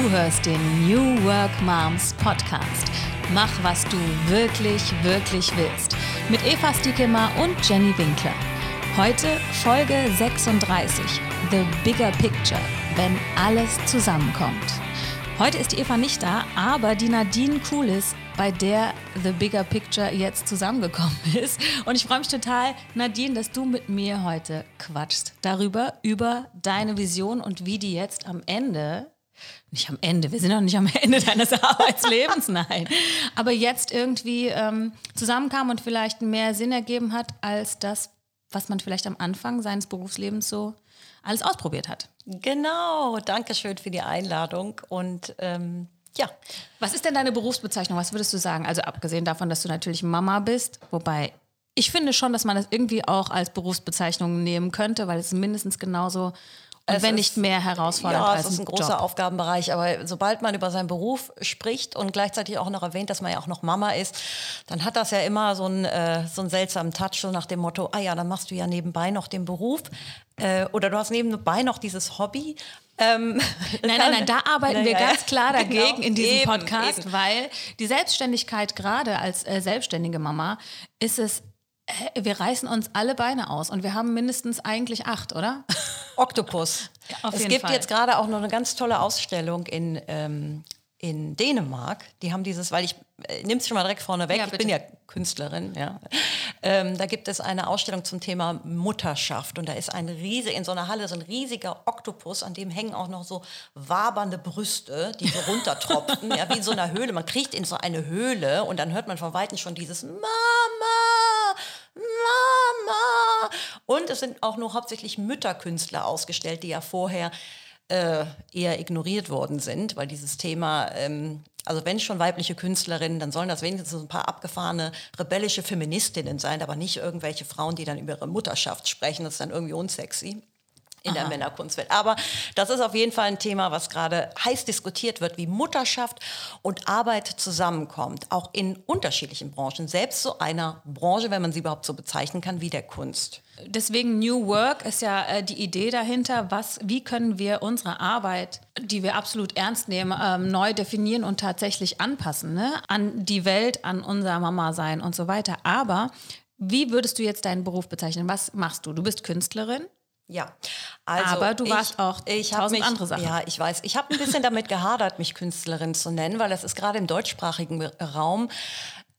Du hörst den New Work Moms Podcast. Mach, was du wirklich, wirklich willst. Mit Eva Stiekemmer und Jenny Winkler. Heute Folge 36. The Bigger Picture. Wenn alles zusammenkommt. Heute ist die Eva nicht da, aber die Nadine Kulis, bei der The Bigger Picture jetzt zusammengekommen ist. Und ich freue mich total, Nadine, dass du mit mir heute quatschst darüber, über deine Vision und wie die jetzt am Ende nicht am Ende, wir sind noch nicht am Ende deines Arbeitslebens, nein. Aber jetzt irgendwie ähm, zusammenkam und vielleicht mehr Sinn ergeben hat, als das, was man vielleicht am Anfang seines Berufslebens so alles ausprobiert hat. Genau, danke schön für die Einladung und ähm, ja. Was ist denn deine Berufsbezeichnung? Was würdest du sagen? Also abgesehen davon, dass du natürlich Mama bist, wobei ich finde schon, dass man das irgendwie auch als Berufsbezeichnung nehmen könnte, weil es mindestens genauso und wenn nicht mehr herausfordernd ja, als es ist ein großer Job. Aufgabenbereich. Aber sobald man über seinen Beruf spricht und gleichzeitig auch noch erwähnt, dass man ja auch noch Mama ist, dann hat das ja immer so einen, äh, so einen seltsamen Touch, so nach dem Motto, ah ja, dann machst du ja nebenbei noch den Beruf. Äh, oder du hast nebenbei noch dieses Hobby. Ähm, Nein, nein, nein, da arbeiten wir Naja, ganz klar dagegen genau, in diesem eben, Podcast, eben. weil die Selbstständigkeit gerade als äh, selbstständige Mama ist es, wir reißen uns alle Beine aus und wir haben mindestens eigentlich acht, oder? Oktopus. auf es gibt Fall. jetzt gerade auch noch eine ganz tolle Ausstellung in, ähm, in Dänemark. Die haben dieses, weil ich äh, nimm's schon mal direkt vorne weg. Ja, ich bin ja Künstlerin, ja. Ähm, da gibt es eine Ausstellung zum Thema Mutterschaft und da ist ein riese in so einer Halle so ein riesiger Oktopus, an dem hängen auch noch so wabernde Brüste, die so runtertropfen, ja, wie in so einer Höhle. Man kriecht in so eine Höhle und dann hört man von weitem schon dieses Mama. Und es sind auch nur hauptsächlich Mütterkünstler ausgestellt, die ja vorher äh, eher ignoriert worden sind, weil dieses Thema, ähm, also wenn schon weibliche Künstlerinnen, dann sollen das wenigstens ein paar abgefahrene rebellische Feministinnen sein, aber nicht irgendwelche Frauen, die dann über ihre Mutterschaft sprechen. Das ist dann irgendwie unsexy in der Männerkunstwelt. Aber das ist auf jeden Fall ein Thema, was gerade heiß diskutiert wird, wie Mutterschaft und Arbeit zusammenkommt, auch in unterschiedlichen Branchen, selbst so einer Branche, wenn man sie überhaupt so bezeichnen kann, wie der Kunst. Deswegen New Work ist ja äh, die Idee dahinter, was, wie können wir unsere Arbeit, die wir absolut ernst nehmen, ähm, neu definieren und tatsächlich anpassen ne? an die Welt, an unser Mama sein und so weiter. Aber wie würdest du jetzt deinen Beruf bezeichnen? Was machst du? Du bist Künstlerin. Ja, also Aber du warst auch hab tausend mich, andere Sachen. Ja, ich weiß. Ich habe ein bisschen damit gehadert, mich Künstlerin zu nennen, weil das ist gerade im deutschsprachigen Raum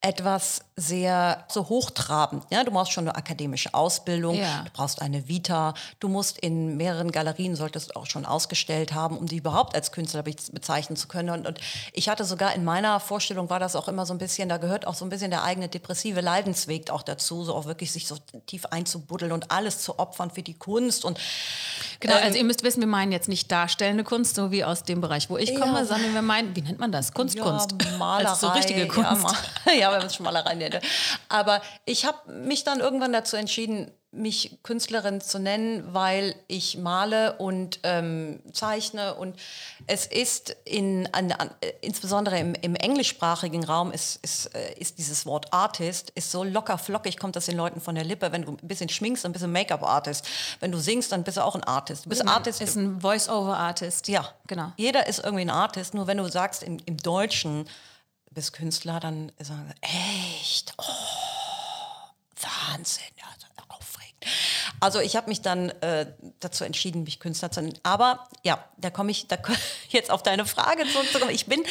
etwas sehr so hochtrabend. Ja, du brauchst schon eine akademische Ausbildung, Ja. du brauchst eine Vita, du musst in mehreren Galerien, solltest du auch schon ausgestellt haben, um die überhaupt als Künstler be- bezeichnen zu können. Und, und ich hatte sogar in meiner Vorstellung war das auch immer so ein bisschen, da gehört auch so ein bisschen der eigene depressive Leidensweg auch dazu, so auch wirklich sich so tief einzubuddeln und alles zu opfern für die Kunst und Genau, Ähm, also ihr müsst wissen, wir meinen jetzt nicht darstellende Kunst, so wie aus dem Bereich, wo ich Ja. komme, sondern wir meinen, wie nennt man das? Kunstkunst. Ja, Malerei. Also so richtige Kunst. Ja, ja wenn man es schon Malerei nennt. Aber ich habe mich dann irgendwann dazu entschieden, mich Künstlerin zu nennen, weil ich male und ähm, zeichne. Und es ist in, an, an, insbesondere im, im englischsprachigen Raum ist, ist, äh, ist dieses Wort Artist ist so locker flockig, kommt das den Leuten von der Lippe. Wenn du ein bisschen schminkst, dann bist du ein Make-up-Artist. Wenn du singst, dann bist du auch ein Artist. Du bist Artist. ist ein Voice-Over-Artist. Ja, genau. Jeder ist irgendwie ein Artist, nur wenn du sagst im, im Deutschen, bist Künstler, dann sagen sie, echt, oh, Wahnsinn, ja, aufregend. Also ich habe mich dann äh, dazu entschieden, mich Künstler zu nennen. Aber ja, da komme ich da jetzt auf deine Frage zurückzukommen. Ich bin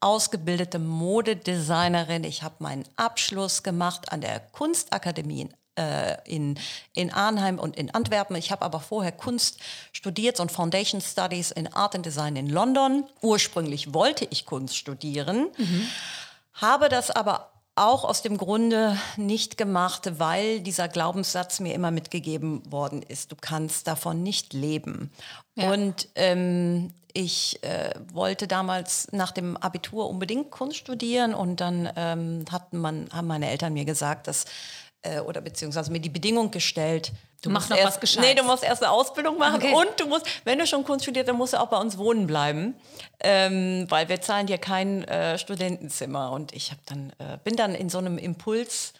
ausgebildete Modedesignerin. Ich habe meinen Abschluss gemacht an der Kunstakademie in äh, in, in Arnheim und in Antwerpen. Ich habe aber vorher Kunst studiert, ein Foundation Studies in Art and Design in London. Ursprünglich wollte ich Kunst studieren, habe das aber auch aus dem Grunde nicht gemacht, weil dieser Glaubenssatz mir immer mitgegeben worden ist, du kannst davon nicht leben. Ja. Und ähm, ich äh, wollte damals nach dem Abitur unbedingt Kunst studieren und dann ähm, hatten man, haben meine Eltern mir gesagt, dass äh, oder beziehungsweise mir die Bedingung gestellt, du Mach musst noch erst, was Gescheites. Nee, du musst erst eine Ausbildung machen Okay. und du musst, wenn du schon Kunst studierst, dann musst du auch bei uns wohnen bleiben, ähm, weil wir zahlen dir kein äh, Studentenzimmer. Und ich habe dann äh, bin dann in so einem Impuls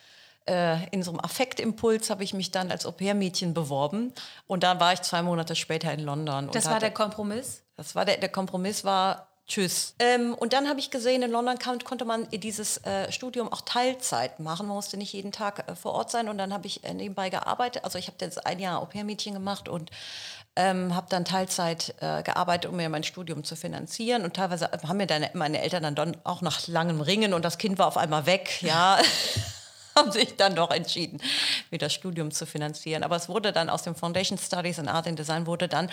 äh, in so einem Affektimpuls habe ich mich dann als Au-pair-Mädchen beworben und dann war ich zwei Monate später in London. Das war hatte- der Kompromiss? das war der, der Kompromiss war, tschüss. Ähm, und dann habe ich gesehen, in London kann, konnte man dieses äh, Studium auch Teilzeit machen. Man musste nicht jeden Tag äh, vor Ort sein. Und dann habe ich äh, nebenbei gearbeitet. Also ich habe jetzt ein Jahr Au-pair-Mädchen gemacht und ähm, habe dann Teilzeit äh, gearbeitet, um mir mein Studium zu finanzieren. Und teilweise haben mir dann meine Eltern dann auch nach langem Ringen und das Kind war auf einmal weg. Ja. haben sich dann doch entschieden, mir das Studium zu finanzieren. Aber es wurde dann aus dem Foundation Studies in Art and Design wurde dann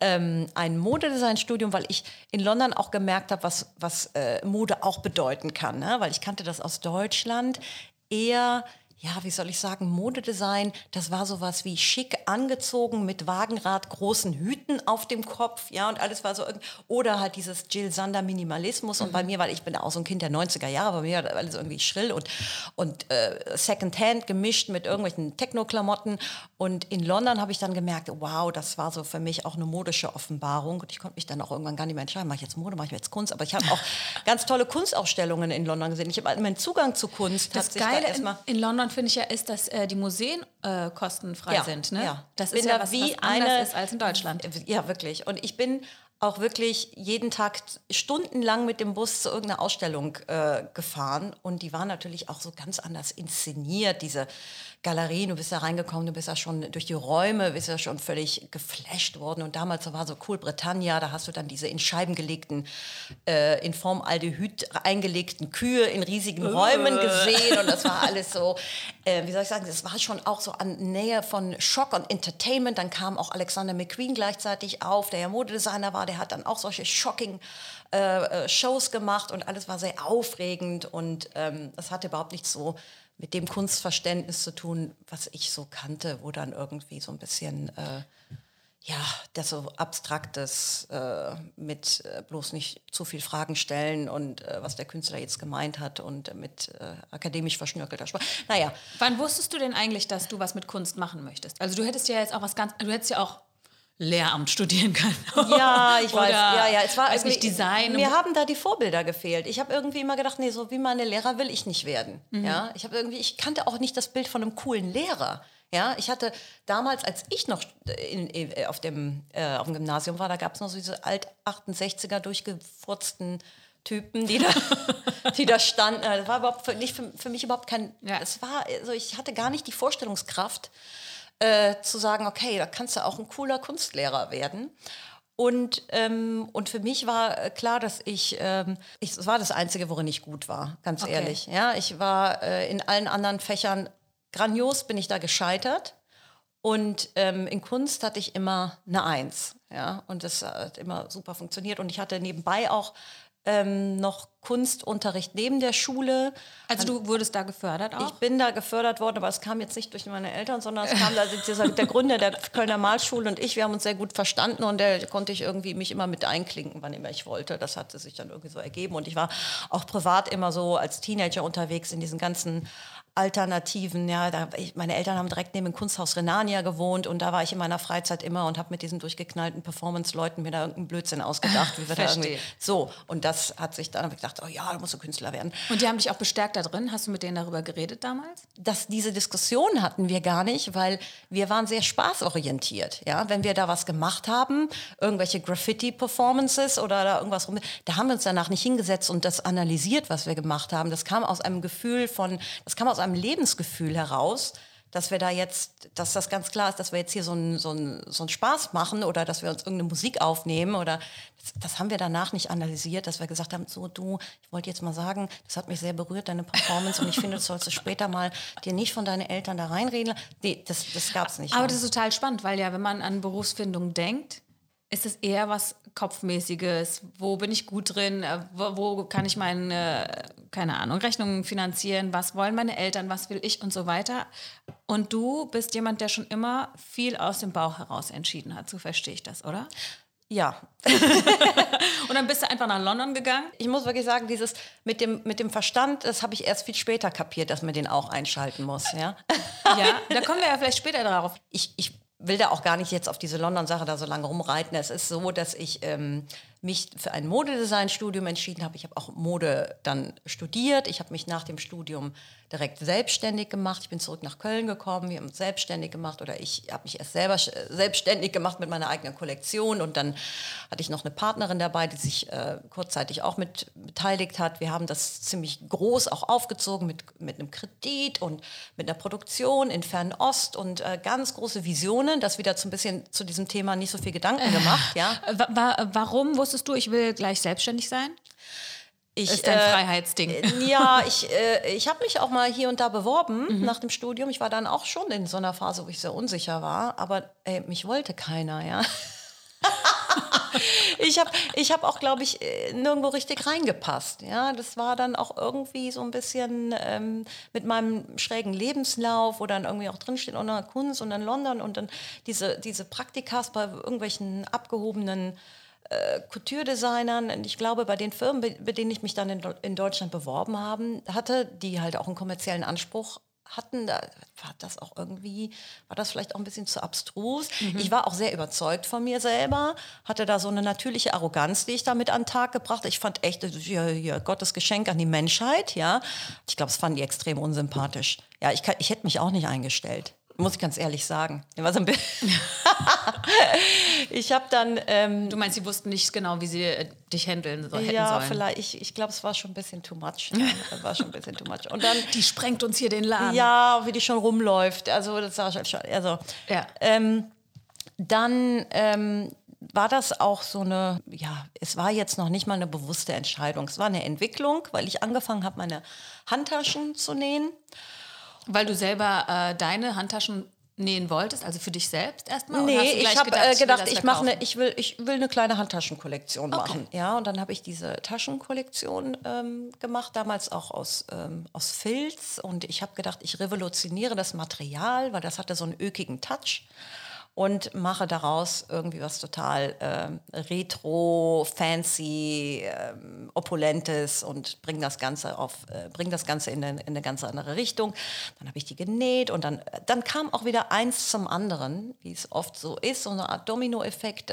ähm, ein Modedesign-Studium, weil ich in London auch gemerkt habe, was, was äh, Mode auch bedeuten kann. Ne? Weil ich kannte das aus Deutschland eher ja, wie soll ich sagen, Modedesign, das war sowas wie schick angezogen mit Wagenrad, großen Hüten auf dem Kopf, ja, und alles war so, oder halt dieses Jill Sander Minimalismus und mhm. bei mir, weil ich bin auch so ein Kind der 90er Jahre, bei mir war alles irgendwie schrill und, und äh, Secondhand gemischt mit irgendwelchen Techno-Klamotten und in London habe ich dann gemerkt, wow, das war so für mich auch eine modische Offenbarung und ich konnte mich dann auch irgendwann gar nicht mehr entscheiden, mache ich jetzt Mode, mache ich jetzt Kunst, aber ich habe auch ganz tolle Kunstausstellungen in London gesehen. Ich habe meinen Zugang zu Kunst. Das Geile da in, in London finde ich ja, ist, dass äh, die Museen äh, kostenfrei ja, sind. Ne? Ja. Das ist ja was, wie was eine, ist als in Deutschland. Ja, wirklich. Und ich bin auch wirklich jeden Tag stundenlang mit dem Bus zu irgendeiner Ausstellung äh, gefahren. Und die war natürlich auch so ganz anders inszeniert, diese Galerien. Du bist da reingekommen, du bist ja schon durch die Räume, bist ja schon völlig geflasht worden. Und damals war so cool Britannia, da hast du dann diese in Scheiben gelegten, äh, in Formaldehyd eingelegten Kühe in riesigen Räumen gesehen. Und das war alles so, äh, wie soll ich sagen, das war schon auch so an Nähe von Schock und Entertainment. Dann kam auch Alexander McQueen gleichzeitig auf, der ja Modedesigner war, der hat dann auch solche shocking äh, äh Shows gemacht und alles war sehr aufregend und ähm, das hatte überhaupt nichts so mit dem Kunstverständnis zu tun, was ich so kannte, wo dann irgendwie so ein bisschen äh, ja, das so abstraktes äh, mit äh, bloß nicht zu viel Fragen stellen und äh, was der Künstler jetzt gemeint hat und mit äh, akademisch verschnörkelter Sprache. Naja. Wann wusstest du denn eigentlich, dass du was mit Kunst machen möchtest? Also du hättest ja jetzt auch was ganz, du hättest ja auch Lehramt studieren kann. Ja, ich weiß. Ja, ja, es war weiß nicht Design. Mir haben da die Vorbilder gefehlt. Ich habe irgendwie immer gedacht, nee, so wie meine Lehrer will ich nicht werden. Mhm. Ja, ich habe irgendwie, ich kannte auch nicht das Bild von einem coolen Lehrer. Ja, ich hatte damals, als ich noch in, in, auf, dem, äh, auf dem Gymnasium war, da gab es noch so diese alt 68er durchgefurzten Typen, die da, die da standen. Das war überhaupt für, nicht für, für mich überhaupt kein. Ja. Das war, also ich hatte gar nicht die Vorstellungskraft, äh, zu sagen, okay, da kannst du auch ein cooler Kunstlehrer werden. Und, ähm, und für mich war klar, dass ich, ähm, ich, es war das Einzige, worin ich gut war, ganz okay. ehrlich. Ja, ich war äh, in allen anderen Fächern grandios, bin ich da gescheitert. Und ähm, in Kunst hatte ich immer eine Eins. Ja, und das hat immer super funktioniert. Und ich hatte nebenbei auch ähm, noch Kunstunterricht neben der Schule. Also du wurdest da gefördert auch? Ich bin da gefördert worden, aber es kam jetzt nicht durch meine Eltern, sondern es kam da dieser, der Gründer der Kölner Malschule und ich, wir haben uns sehr gut verstanden und der konnte ich irgendwie mich immer mit einklinken, wann immer ich wollte. Das hatte sich dann irgendwie so ergeben und ich war auch privat immer so als Teenager unterwegs in diesen ganzen Alternativen. Ja, da, ich, meine Eltern haben direkt neben dem Kunsthaus Renania gewohnt und da war ich in meiner Freizeit immer und habe mit diesen durchgeknallten Performance-Leuten mir da irgendeinen Blödsinn ausgedacht, wie wir da irgendwie so. Und das hat sich dann hab ich gedacht, oh ja, da musst du Künstler werden. Und die haben dich auch bestärkt da drin. Hast du mit denen darüber geredet damals? Dass diese Diskussion hatten wir gar nicht, weil wir waren sehr spaßorientiert. Ja, wenn wir da was gemacht haben, irgendwelche Graffiti-Performances oder da irgendwas rum, da haben wir uns danach nicht hingesetzt und das analysiert, was wir gemacht haben. Das kam aus einem Gefühl von, das kam aus einem Lebensgefühl heraus, dass wir da jetzt, dass das ganz klar ist, dass wir jetzt hier so einen so so einen Spaß machen oder dass wir uns irgendeine Musik aufnehmen oder das, das, haben wir danach nicht analysiert, dass wir gesagt haben, so du, ich wollte jetzt mal sagen, das hat mich sehr berührt, deine Performance und ich finde, du sollst später mal dir nicht von deinen Eltern da reinreden. Nee, das, das gab es nicht. Aber das ist total spannend, weil ja, wenn man an Berufsfindung denkt, ist es eher was Kopfmäßiges? Wo bin ich gut drin? Äh, wo, wo, kann ich meine, keine Ahnung, Rechnungen finanzieren? Was wollen meine Eltern? Was will ich und so weiter? Und du bist jemand, der schon immer viel aus dem Bauch heraus entschieden hat. So verstehe ich das, oder? Ja. und dann bist du einfach nach London gegangen? Ich muss wirklich sagen, dieses mit dem, mit dem Verstand, das habe ich erst viel später kapiert, dass man den auch einschalten muss. Ja, ja da kommen wir ja vielleicht später darauf. Ich, ich will da auch gar nicht jetzt auf diese London-Sache da so lange rumreiten. Es ist so, dass ich ähm, mich für ein Modedesign-Studium entschieden habe. Ich habe auch Mode dann studiert. Ich habe mich nach dem Studium direkt selbstständig gemacht. Ich bin zurück nach Köln gekommen, wir haben uns selbstständig gemacht oder ich habe mich erst selber selbstständig gemacht mit meiner eigenen Kollektion und dann hatte ich noch eine Partnerin dabei, die sich äh, kurzzeitig auch mit beteiligt hat. Wir haben das ziemlich groß auch aufgezogen mit, mit einem Kredit und mit einer Produktion in Fernost und äh, ganz große Visionen. Das wieder zu ein bisschen zu diesem Thema nicht so viel Gedanken gemacht. Ja. Wa warum wusstest du, ich will gleich selbstständig sein? Ich, ist dein äh, Freiheitsding. Äh, ja, ich, äh, ich habe mich auch mal hier und da beworben mhm. nach dem Studium. Ich war dann auch schon in so einer Phase, wo ich sehr unsicher war, aber ey, mich wollte keiner, ja. ich habe ich hab auch, glaube ich, äh, nirgendwo richtig reingepasst. Ja, das war dann auch irgendwie so ein bisschen ähm, mit meinem schrägen Lebenslauf, wo dann irgendwie auch drinsteht, dann Kunst und dann London und dann diese, diese Praktikas bei irgendwelchen abgehobenen äh, Couture-Designern, und ich glaube, bei den Firmen, bei denen ich mich dann in, in Deutschland beworben haben, hatte, die halt auch einen kommerziellen Anspruch hatten, da war das auch irgendwie, war das vielleicht auch ein bisschen zu abstrus. Mhm. Ich war auch sehr überzeugt von mir selber, hatte da so eine natürliche Arroganz, die ich damit an den Tag gebracht. Ich fand echt, ja, ja, Gottes Geschenk an die Menschheit, ja. Ich glaube, das fanden die extrem unsympathisch. Ja, ich, kann, ich hätte mich auch nicht eingestellt. Muss ich ganz ehrlich sagen. So ich habe dann. Ähm, du meinst, sie wussten nicht genau, wie sie äh, dich handeln so, hätten ja, sollen? Ja, vielleicht. Ich, ich glaube, es war schon ein bisschen too much. Ja, war schon ein bisschen too much. Und dann, die sprengt uns hier den Laden. Ja, wie die schon rumläuft. Also, das war schon. Also, ja. Ähm, dann. Ähm, war das auch so eine, ja, es war jetzt noch nicht mal eine bewusste Entscheidung. Es war eine Entwicklung, weil ich angefangen habe, meine Handtaschen zu nähen. Weil du selber äh, deine Handtaschen nähen wolltest, also für dich selbst erstmal? Nee, ich habe gedacht, äh, gedacht ich, mache eine, ich will, ich will eine kleine Handtaschenkollektion okay. machen. Ja, und dann habe ich diese Taschenkollektion ähm, gemacht, damals auch aus, ähm, aus Filz. Und ich habe gedacht, ich revolutioniere das Material, weil das hatte so einen ökigen Touch und mache daraus irgendwie was total äh, retro, fancy, äh, opulentes und bringe das Ganze auf, äh, bring das Ganze in eine, in eine ganz andere Richtung. Dann habe ich die genäht und dann, dann kam auch wieder eins zum anderen, wie es oft so ist, so eine Art Dominoeffekt.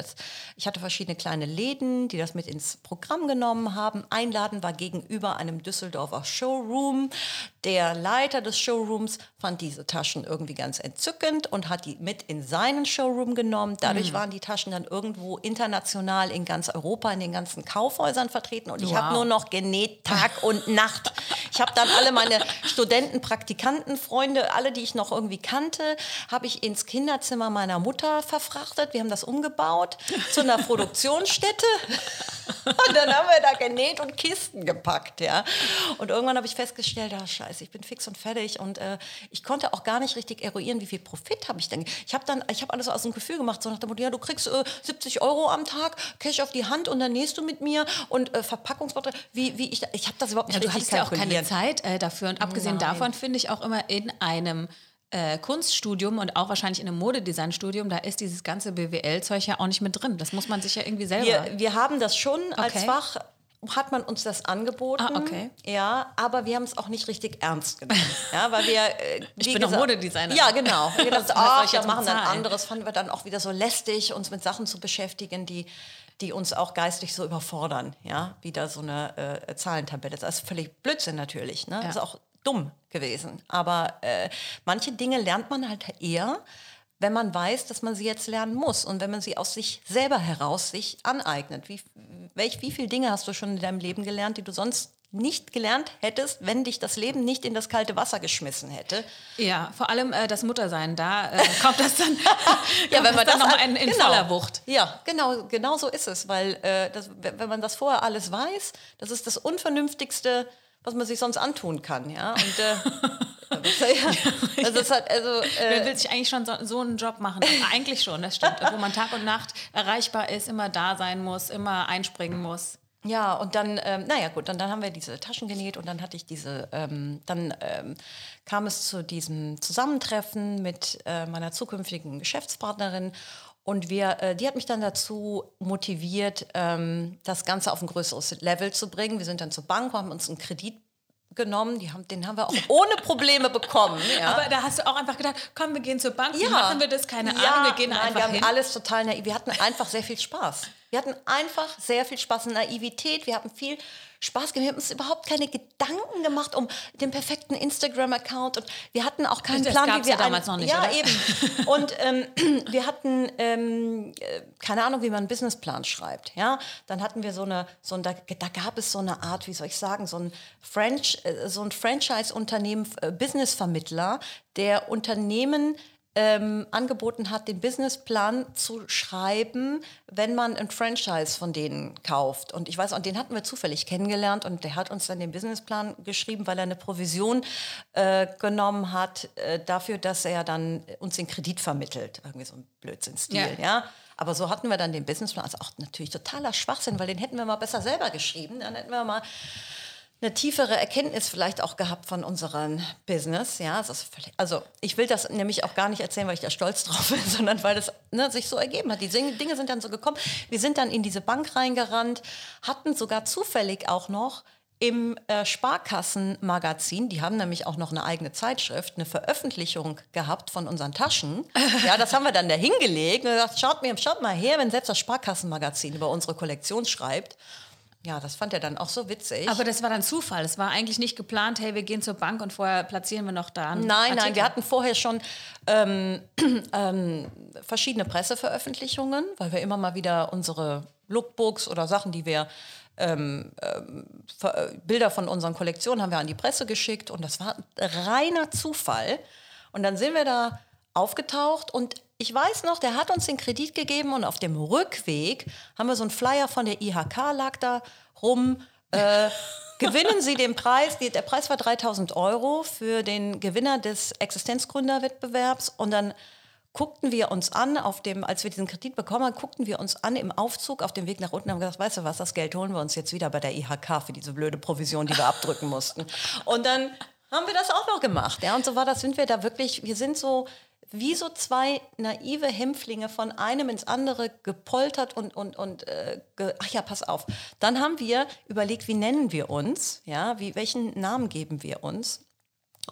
Ich hatte verschiedene kleine Läden, die das mit ins Programm genommen haben. Einladen war gegenüber einem Düsseldorfer Showroom. Der Leiter des Showrooms fand diese Taschen irgendwie ganz entzückend und hat die mit in seinen Showroom genommen. Dadurch mhm. waren die Taschen dann irgendwo international in ganz Europa, in den ganzen Kaufhäusern vertreten. Und ich wow. habe nur noch genäht Tag und Nacht. Ich habe dann alle meine Studenten, Praktikanten, Freunde, alle, die ich noch irgendwie kannte, habe ich ins Kinderzimmer meiner Mutter verfrachtet. Wir haben das umgebaut zu einer Produktionsstätte. Und dann haben wir da genäht und Kisten gepackt, ja. Und irgendwann habe ich festgestellt, ah, scheiße, ich bin fix und fertig. Und äh, ich konnte auch gar nicht richtig eruieren, wie viel Profit habe ich denn. Ich habe dann, ich habe alles aus dem Gefühl gemacht, so nach dem Motto, ja, du kriegst äh, 70 Euro am Tag, Cash auf die Hand und dann nähst du mit mir und äh, Verpackungsbottrop, wie, wie ich, ich habe das überhaupt nicht ja, Du hast ja auch keine Zeit äh, dafür. Und abgesehen Nein. davon finde ich auch immer in einem äh, Kunststudium und auch wahrscheinlich in einem Modedesignstudium, da ist dieses ganze BWL-Zeug ja auch nicht mit drin. Das muss man sich ja irgendwie selber. Wir, wir haben das schon okay. als Fach hat man uns das angeboten. Ah, okay. Ja, aber wir haben es auch nicht richtig ernst genommen. Ja, weil wir, äh, ich bin auch Modedesigner. Ja, genau. Wir dachten, ach, wir machen dann anderes. Fanden wir dann auch wieder so lästig, uns mit Sachen zu beschäftigen, die, die uns auch geistig so überfordern. Ja, wieder so eine äh, Zahlentabelle. Das ist völlig Blödsinn natürlich. Ne? Ja. Das ist auch dumm gewesen. Aber äh, manche Dinge lernt man halt eher, wenn man weiß, dass man sie jetzt lernen muss und wenn man sie aus sich selber heraus sich aneignet. Wie, welch, wie viele Dinge hast du schon in deinem Leben gelernt, die du sonst nicht gelernt hättest, wenn dich das Leben nicht in das kalte Wasser geschmissen hätte. Ja, vor allem äh, das Muttersein, da äh, kommt das dann, ja, wenn man das noch in, in genau, voller Wucht. Ja, genau, genau so ist es, weil äh, das, wenn man das vorher alles weiß, das ist das Unvernünftigste, was man sich sonst antun kann, ja. Und, äh, also es hat, also, äh, Wer will sich eigentlich schon so, so einen Job machen? eigentlich schon, das stimmt. Wo man Tag und Nacht erreichbar ist, immer da sein muss, immer einspringen muss. Ja, und dann, ähm, naja gut, dann, dann haben wir diese Taschen genäht und dann hatte ich diese, ähm, dann ähm, kam es zu diesem Zusammentreffen mit äh, meiner zukünftigen Geschäftspartnerin und wir, äh, die hat mich dann dazu motiviert, ähm, das Ganze auf ein größeres Level zu bringen. Wir sind dann zur Bank, haben uns einen Kredit genommen, die haben, den haben wir auch ohne Probleme bekommen. Ja. Aber da hast du auch einfach gedacht, komm, wir gehen zur Bank, ja. machen wir das? Keine ja, Ahnung, wir gehen nein, einfach wir haben hin. alles total naiv. Wir hatten einfach sehr viel Spaß. Wir hatten einfach sehr viel Spaß und Naivität. Wir haben viel Spaß gemacht. Wir haben uns überhaupt keine Gedanken gemacht um den perfekten Instagram-Account und wir hatten auch keinen Das Plan, wie wir ja damals noch nicht, Ja, oder? eben. Und ähm, wir hatten ähm, äh, keine Ahnung, wie man einen Businessplan schreibt. Ja, dann hatten wir so eine, so ein, da, da gab es so eine Art, wie soll ich sagen, so ein Franch, äh, so ein Franchise-Unternehmen, äh, Businessvermittler, der Unternehmen ähm, angeboten hat, den Businessplan zu schreiben, wenn man ein Franchise von denen kauft. Und ich weiß, und den hatten wir zufällig kennengelernt und der hat uns dann den Businessplan geschrieben, weil er eine Provision äh, genommen hat äh, dafür, dass er dann uns den Kredit vermittelt. Irgendwie so ein Blödsinnstil, Ja. ja. Aber so hatten wir dann den Businessplan. Also auch natürlich totaler Schwachsinn, weil den hätten wir mal besser selber geschrieben. Dann hätten wir mal eine tiefere Erkenntnis vielleicht auch gehabt von unserem Business. Ja, es völlig, also ich will das nämlich auch gar nicht erzählen, weil ich da stolz drauf bin, sondern weil das ne, sich so ergeben hat. Die Dinge Dinge sind dann so gekommen. Wir sind dann in diese Bank reingerannt, hatten sogar zufällig auch noch im äh, Sparkassenmagazin, die haben nämlich auch noch eine eigene Zeitschrift, eine Veröffentlichung gehabt von unseren Taschen. Ja, das haben wir dann da hingelegt und gesagt, schaut, mir, schaut mal her, wenn selbst das Sparkassenmagazin über unsere Kollektion schreibt. Ja, das fand er dann auch so witzig. Aber das war dann Zufall. Es war eigentlich nicht geplant, hey, wir gehen zur Bank und vorher platzieren wir noch da Nein, nein, Artikel. wir hatten vorher schon ähm, ähm, verschiedene Presseveröffentlichungen, weil wir immer mal wieder unsere Lookbooks oder Sachen, die wir ähm, äh, Bilder von unseren Kollektionen haben wir an die Presse geschickt und das war reiner Zufall. Und dann sind wir da aufgetaucht und ich weiß noch, der hat uns den Kredit gegeben und auf dem Rückweg haben wir so einen Flyer von der IHK lag da rum. Äh, gewinnen Sie den Preis, der Preis war 3000 Euro für den Gewinner des Existenzgründerwettbewerbs und dann guckten wir uns an, auf dem, als wir diesen Kredit bekommen haben, guckten wir uns an im Aufzug auf dem Weg nach unten und haben gesagt, weißt du was, das Geld holen wir uns jetzt wieder bei der IHK für diese blöde Provision, die wir abdrücken mussten. Und dann haben wir das auch noch gemacht. Ja, und so war das, sind wir da wirklich, wir sind so wie so zwei naive Hämpflinge von einem ins andere gepoltert und, und, und äh, ge ach ja, pass auf. Dann haben wir überlegt, wie nennen wir uns, ja, wie, welchen Namen geben wir uns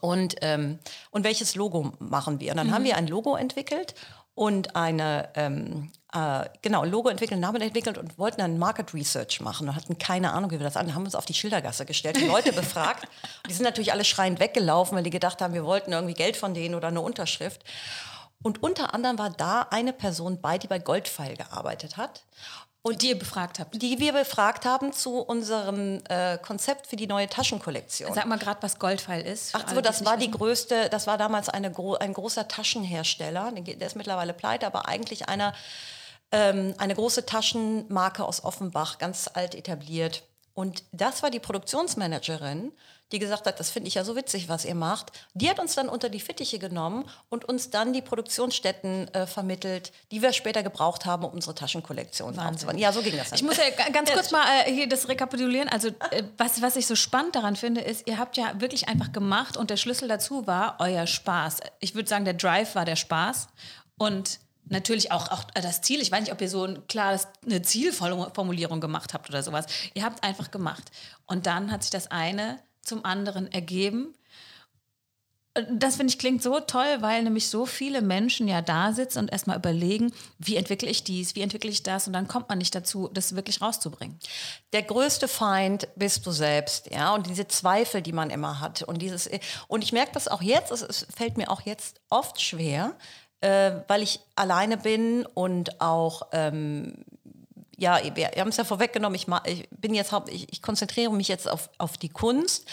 und, ähm, und welches Logo machen wir. Und dann haben wir ein Logo entwickelt und eine, ähm, äh, genau, Logo entwickelt, Namen entwickelt und wollten dann Market Research machen und hatten keine Ahnung, wie wir das an, haben uns auf die Schildergasse gestellt, die Leute befragt. Und die sind natürlich alle schreiend weggelaufen, weil die gedacht haben, wir wollten irgendwie Geld von denen oder eine Unterschrift. Und unter anderem war da eine Person bei, die bei Goldpfeil gearbeitet hat. Und die ihr befragt habt. die wir befragt haben zu unserem äh, Konzept für die neue Taschenkollektion. Sag mal gerade, was Goldpfeil ist. Ach so, das war die wissen. größte, das war damals eine ein großer Taschenhersteller, der ist mittlerweile pleite, aber eigentlich einer, ähm, eine große Taschenmarke aus Offenbach, ganz alt etabliert. Und das war die Produktionsmanagerin, die gesagt hat, das finde ich ja so witzig, was ihr macht. Die hat uns dann unter die Fittiche genommen und uns dann die Produktionsstätten äh, vermittelt, die wir später gebraucht haben, um unsere Taschenkollektion aufzubauen. Ja, so ging das dann. Ich muss ja ga- ganz kurz mal äh, hier das rekapitulieren. Also, äh, was, was ich so spannend daran finde, ist, ihr habt ja wirklich einfach gemacht und der Schlüssel dazu war euer Spaß. Ich würde sagen, der Drive war der Spaß und natürlich auch, auch das Ziel. Ich weiß nicht, ob ihr so ein klares, eine Zielformulierung gemacht habt oder sowas. Ihr habt einfach gemacht. Und dann hat sich das eine zum anderen ergeben. Das finde ich klingt so toll, weil nämlich so viele Menschen ja da sitzen und erstmal überlegen, wie entwickle ich dies, wie entwickle ich das und dann kommt man nicht dazu, das wirklich rauszubringen. der größte Feind bist du selbst, ja, und diese Zweifel, die man immer hat und dieses und ich merke das auch jetzt, es, es fällt mir auch jetzt oft schwer, äh, weil ich alleine bin und auch ähm, ja, wir, wir haben es ja vorweggenommen, ich, ich bin jetzt ich, ich konzentriere mich jetzt auf, auf die Kunst,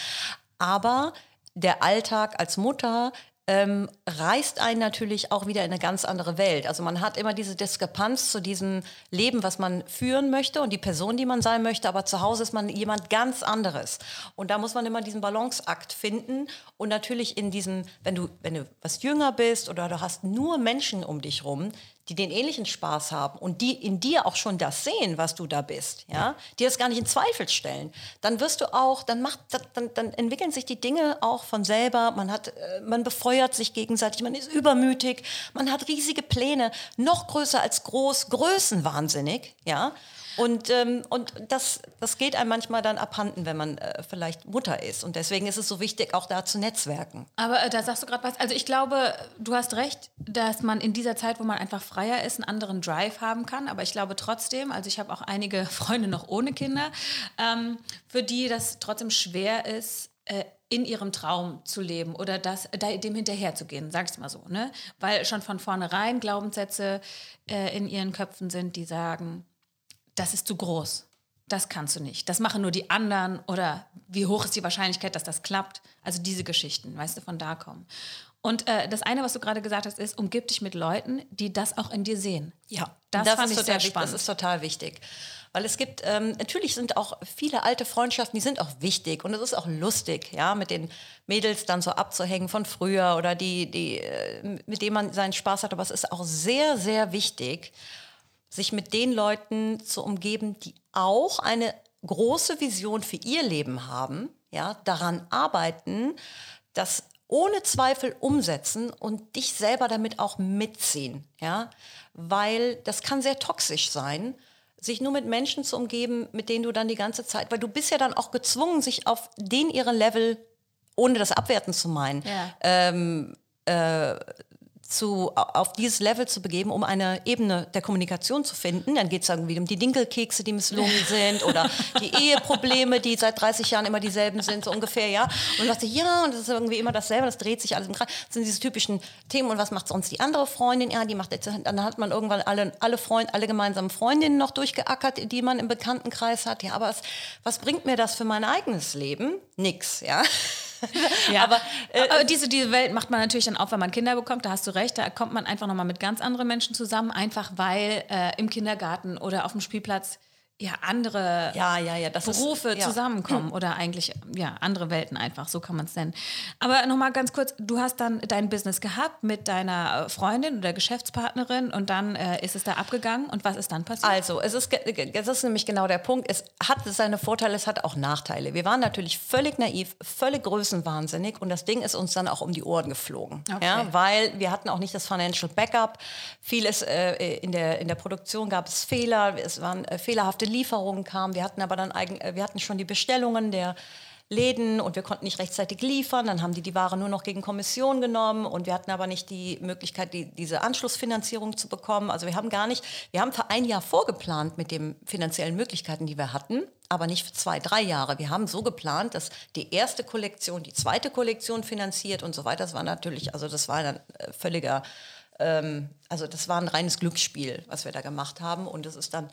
aber der Alltag als Mutter ähm, reißt einen natürlich auch wieder in eine ganz andere Welt. Also man hat immer diese Diskrepanz zu diesem Leben, was man führen möchte und die Person, die man sein möchte, aber zu Hause ist man jemand ganz anderes. Und da muss man immer diesen Balanceakt finden und natürlich in diesem, wenn du, wenn du was jünger bist oder du hast nur Menschen um dich rum, die den ähnlichen Spaß haben und die in dir auch schon das sehen, was du da bist, ja, die das gar nicht in Zweifel stellen, dann wirst du auch, dann macht, dann, dann entwickeln sich die Dinge auch von selber. Man hat, äh, man befeuert sich gegenseitig, man ist übermütig, man hat riesige Pläne, noch größer als groß, größenwahnsinnig, ja. Und, ähm, und das, das geht einem manchmal dann abhanden, wenn man äh, vielleicht Mutter ist. Und deswegen ist es so wichtig, auch da zu netzwerken. Aber äh, da sagst du gerade was. Also ich glaube, du hast recht, dass man in dieser Zeit, wo man einfach freier ist, einen anderen Drive haben kann. Aber ich glaube trotzdem, also ich habe auch einige Freunde noch ohne Kinder, ähm, für die das trotzdem schwer ist, äh, in ihrem Traum zu leben oder das, dem hinterherzugehen, sag ich mal so. Ne? Weil schon von vornherein Glaubenssätze äh, in ihren Köpfen sind, die sagen, das ist zu groß das kannst du nicht. Das machen nur die anderen oder wie hoch ist die Wahrscheinlichkeit, dass das klappt? Also diese Geschichten, weißt du, von da kommen. Und äh, das eine, was du gerade gesagt hast, ist, umgib dich mit Leuten, die das auch in dir sehen. Ja, das, das fand ich sehr spannend. Das ist total wichtig. Weil es gibt, ähm, natürlich sind auch viele alte Freundschaften, die sind auch wichtig und es ist auch lustig, ja, mit den Mädels dann so abzuhängen von früher oder die, die, äh, mit denen man seinen Spaß hat. Aber es ist auch sehr, sehr wichtig, sich mit den Leuten zu umgeben, die auch eine große Vision für ihr Leben haben, ja, daran arbeiten, das ohne Zweifel umsetzen und dich selber damit auch mitziehen, ja, weil das kann sehr toxisch sein, sich nur mit Menschen zu umgeben, mit denen du dann die ganze Zeit, weil du bist ja dann auch gezwungen, sich auf den ihren Level, ohne das abwerten zu meinen, ja. ähm, äh, zu, auf dieses Level zu begeben, um eine Ebene der Kommunikation zu finden. Dann geht es irgendwie um die Dinkelkekse, die misslungen sind oder die Eheprobleme, die seit 30 Jahren immer dieselben sind, so ungefähr, ja. Und sagst, ja, und das ist irgendwie immer dasselbe, das dreht sich alles im Kreis. Das sind diese typischen Themen. Und was macht sonst die andere Freundin? Ja, die macht jetzt, dann hat man irgendwann alle, alle Freund, alle gemeinsamen Freundinnen noch durchgeackert, die man im Bekanntenkreis hat. Ja, aber was, was bringt mir das für mein eigenes Leben? Nix, ja. ja. aber, äh, aber diese, diese Welt macht man natürlich dann auch, wenn man Kinder bekommt, da hast du recht, da kommt man einfach nochmal mit ganz anderen Menschen zusammen, einfach weil äh, im Kindergarten oder auf dem Spielplatz ja andere ja, ja, ja, Berufe ist, zusammenkommen oder eigentlich ja andere Welten einfach, so kann man es nennen. Aber nochmal ganz kurz, du hast dann dein Business gehabt mit deiner Freundin oder Geschäftspartnerin und dann äh, ist es da abgegangen und was ist dann passiert? Also, es ist, es ist nämlich genau der Punkt, es hat seine Vorteile, es hat auch Nachteile. Wir waren natürlich völlig naiv, völlig größenwahnsinnig und das Ding ist uns dann auch um die Ohren geflogen, okay. ja, weil wir hatten auch nicht das Financial Backup. Vieles äh, in, der, in der Produktion gab es Fehler, es waren äh, fehlerhafte erste Lieferungen kamen. Wir hatten aber dann eigen, äh, wir hatten schon die Bestellungen der Läden und wir konnten nicht rechtzeitig liefern. Dann haben die die Ware nur noch gegen Kommission genommen und wir hatten aber nicht die Möglichkeit, die, diese Anschlussfinanzierung zu bekommen. Also wir haben gar nicht, wir haben für ein Jahr vorgeplant mit den finanziellen Möglichkeiten, die wir hatten, aber nicht für zwei, drei Jahre. Wir haben so geplant, dass die erste Kollektion, die zweite Kollektion finanziert und so weiter. Das war natürlich, also das war dann äh, völliger ähm, also das war ein reines Glücksspiel, was wir da gemacht haben. Und es ist dann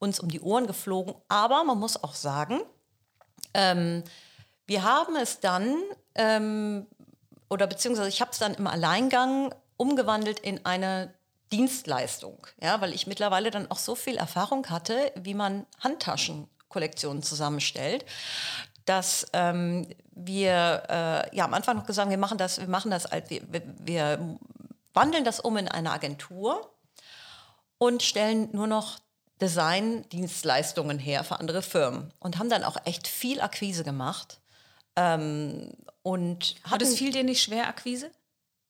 uns um die Ohren geflogen. Aber man muss auch sagen, ähm, wir haben es dann, ähm, oder beziehungsweise ich habe es dann im Alleingang umgewandelt in eine Dienstleistung, ja, weil ich mittlerweile dann auch so viel Erfahrung hatte, wie man Handtaschenkollektionen zusammenstellt, dass ähm, wir äh, ja am Anfang noch gesagt haben, wir machen das, wir machen das, wir, wir wandeln das um in eine Agentur und stellen nur noch Design-Dienstleistungen her für andere Firmen und haben dann auch echt viel Akquise gemacht. Ähm, und Hat es fiel dir nicht schwer, Akquise?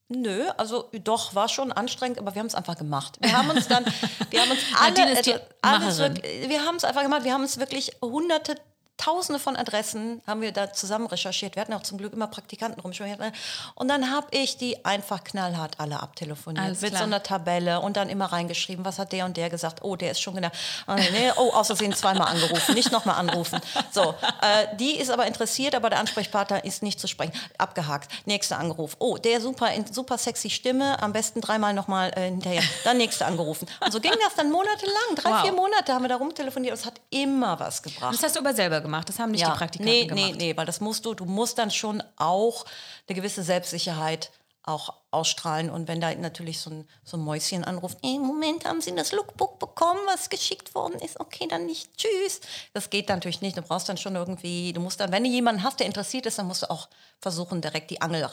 Nö, also doch, war schon anstrengend, aber wir haben es einfach gemacht. Wir haben uns dann, wir haben uns alle, also, alles, wir haben es einfach gemacht, wir haben uns wirklich hunderte, Tausende von Adressen haben wir da zusammen recherchiert. Wir hatten auch zum Glück immer Praktikanten rumschwimmen. Und dann habe ich die einfach knallhart alle abtelefoniert Alles mit klar. so einer Tabelle und dann immer reingeschrieben, was hat der und der gesagt. Oh, der ist schon genau. Nee, oh, außersehen zweimal angerufen, nicht nochmal anrufen. So, äh, die ist aber interessiert, aber der Ansprechpartner ist nicht zu sprechen. Abgehakt. Nächster Anruf. Oh, der super, super sexy Stimme, am besten dreimal nochmal äh, hinterher. Dann nächster angerufen. Und so ging das dann monatelang. Drei, wow. vier Monate haben wir da rumtelefoniert. Es hat immer was gebracht. Das hast du aber selber gemacht gemacht. Das haben nicht ja. die Praktikanten nee, gemacht. Nee, nee, weil das musst du, du musst dann schon auch eine gewisse Selbstsicherheit auch ausstrahlen. Und wenn da natürlich so ein, so ein Mäuschen anruft, hey, Moment, haben Sie das Lookbook bekommen, was geschickt worden ist? Okay, dann nicht, tschüss. Das geht natürlich nicht. Du brauchst dann schon irgendwie, du musst dann, wenn du jemanden hast, der interessiert ist, dann musst du auch versuchen, direkt die Angel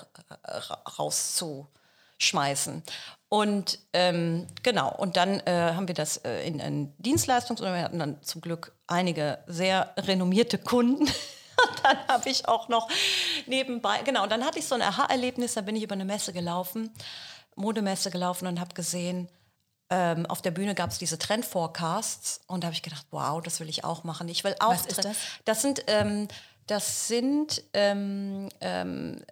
rauszuschmeißen. Und ähm, genau, und dann äh, haben wir das äh, in ein Dienstleistungs- oder wir hatten dann zum Glück einige sehr renommierte Kunden. Und dann habe ich auch noch nebenbei, genau, und dann hatte ich so ein Aha-Erlebnis, da bin ich über eine Messe gelaufen, Modemesse gelaufen und habe gesehen, ähm, auf der Bühne gab es diese Trend-Forecasts und da habe ich gedacht, wow, das will ich auch machen. Ich will auch. Was ist das? Das sind, ähm, das sind ähm, ähm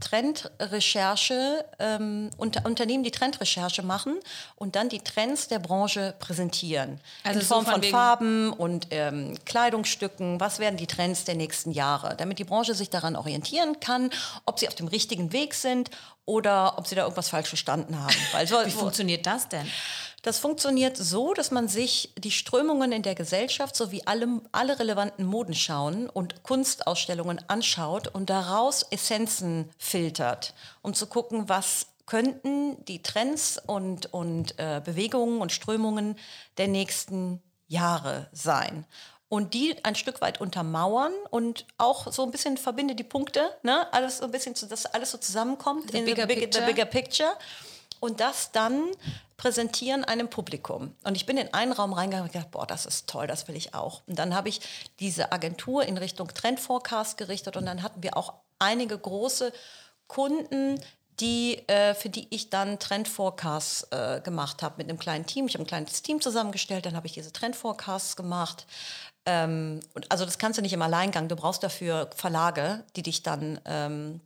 Trendrecherche, ähm, unter, Unternehmen, die Trendrecherche machen und dann die Trends der Branche präsentieren. Also in so Form von von, wegen- Farben und ähm, Kleidungsstücken. Was werden die Trends der nächsten Jahre? Damit die Branche sich daran orientieren kann, ob sie auf dem richtigen Weg sind oder ob sie da irgendwas falsch verstanden haben. Weil so, Wie funktioniert das denn? Das funktioniert so, dass man sich die Strömungen in der Gesellschaft sowie alle, alle relevanten Modenschauen und Kunstausstellungen anschaut und daraus Essenzen filtert, um zu gucken, was könnten die Trends und, und äh, Bewegungen und Strömungen der nächsten Jahre sein. Und die ein Stück weit untermauern und auch so ein bisschen verbinde die Punkte, ne? alles so ein bisschen, zu, dass alles so zusammenkommt The in bigger the, big, the bigger Picture und das dann präsentieren einem Publikum. Und ich bin in einen Raum reingegangen und gedacht, boah, das ist toll, das will ich auch. Und dann habe ich diese Agentur in Richtung Trend Forecast gerichtet und dann hatten wir auch einige große Kunden, die, äh, für die ich dann Trend Forecasts äh, gemacht habe mit einem kleinen Team. Ich habe ein kleines Team zusammengestellt, dann habe ich diese Trend Forecasts gemacht. Ähm, also das kannst du nicht im Alleingang, du brauchst dafür Verlage, die dich dann ähm,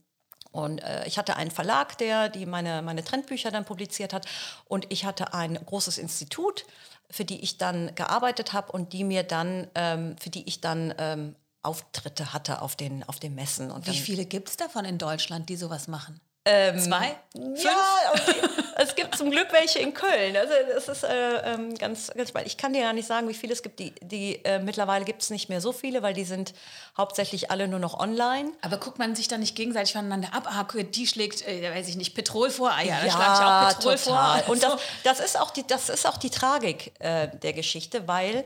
und äh, ich hatte einen Verlag, der die meine, meine Trendbücher dann publiziert hat. Und ich hatte ein großes Institut, für die ich dann gearbeitet habe und die mir dann, ähm, für die ich dann ähm, Auftritte hatte auf den, auf den Messen. Und Wie viele gibt es davon in Deutschland, die sowas machen? Ähm, Zwei? Fünf? Ja, okay. es gibt zum Glück welche in Köln. Also das ist äh, ähm, ganz, ganz spannend. Ich kann dir ja nicht sagen, wie viele es gibt. Die, die äh, mittlerweile gibt es nicht mehr so viele, weil die sind hauptsächlich alle nur noch online. Aber guckt man sich da nicht gegenseitig voneinander ab? Ah, die schlägt, äh, weiß ich nicht, Petrol vor. Ah ja, da schlage ich auch Petrol total. vor. Und das, das, ist auch die, das ist auch die Tragik äh, der Geschichte, weil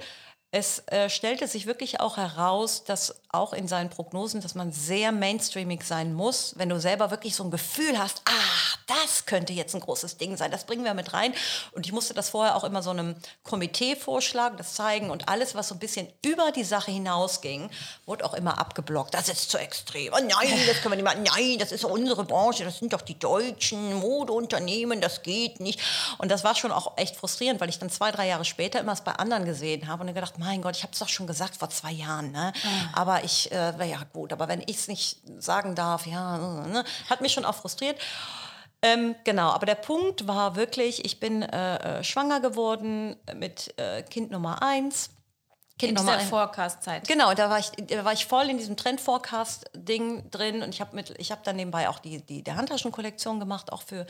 es äh, stellte sich wirklich auch heraus, dass auch in seinen Prognosen, dass man sehr mainstreamig sein muss, wenn du selber wirklich so ein Gefühl hast, ah, das könnte jetzt ein großes Ding sein, das bringen wir mit rein. Und ich musste das vorher auch immer so einem Komitee vorschlagen, das zeigen und alles, was so ein bisschen über die Sache hinausging, wurde auch immer abgeblockt. Das ist zu extrem. Oh nein, das können wir nicht machen. Nein, das ist unsere Branche, das sind doch die deutschen Modeunternehmen, das geht nicht. Und das war schon auch echt frustrierend, weil ich dann zwei, drei Jahre später immer es bei anderen gesehen habe und dann gedacht, mein Gott, ich habe es doch schon gesagt vor zwei Jahren. Ne? Aber ich, äh, ja gut, aber wenn ich es nicht sagen darf, ja, ne? hat mich schon auch frustriert. Ähm, genau, aber der Punkt war wirklich, ich bin äh, äh, schwanger geworden mit äh, Kind Nummer eins. Kind in Nummer dieser Forecast-Zeit. Genau, da war ich, da war ich voll in diesem Trend-Forecast-Ding drin und ich habe habe dann nebenbei auch die, die der Handtaschenkollektion gemacht, auch für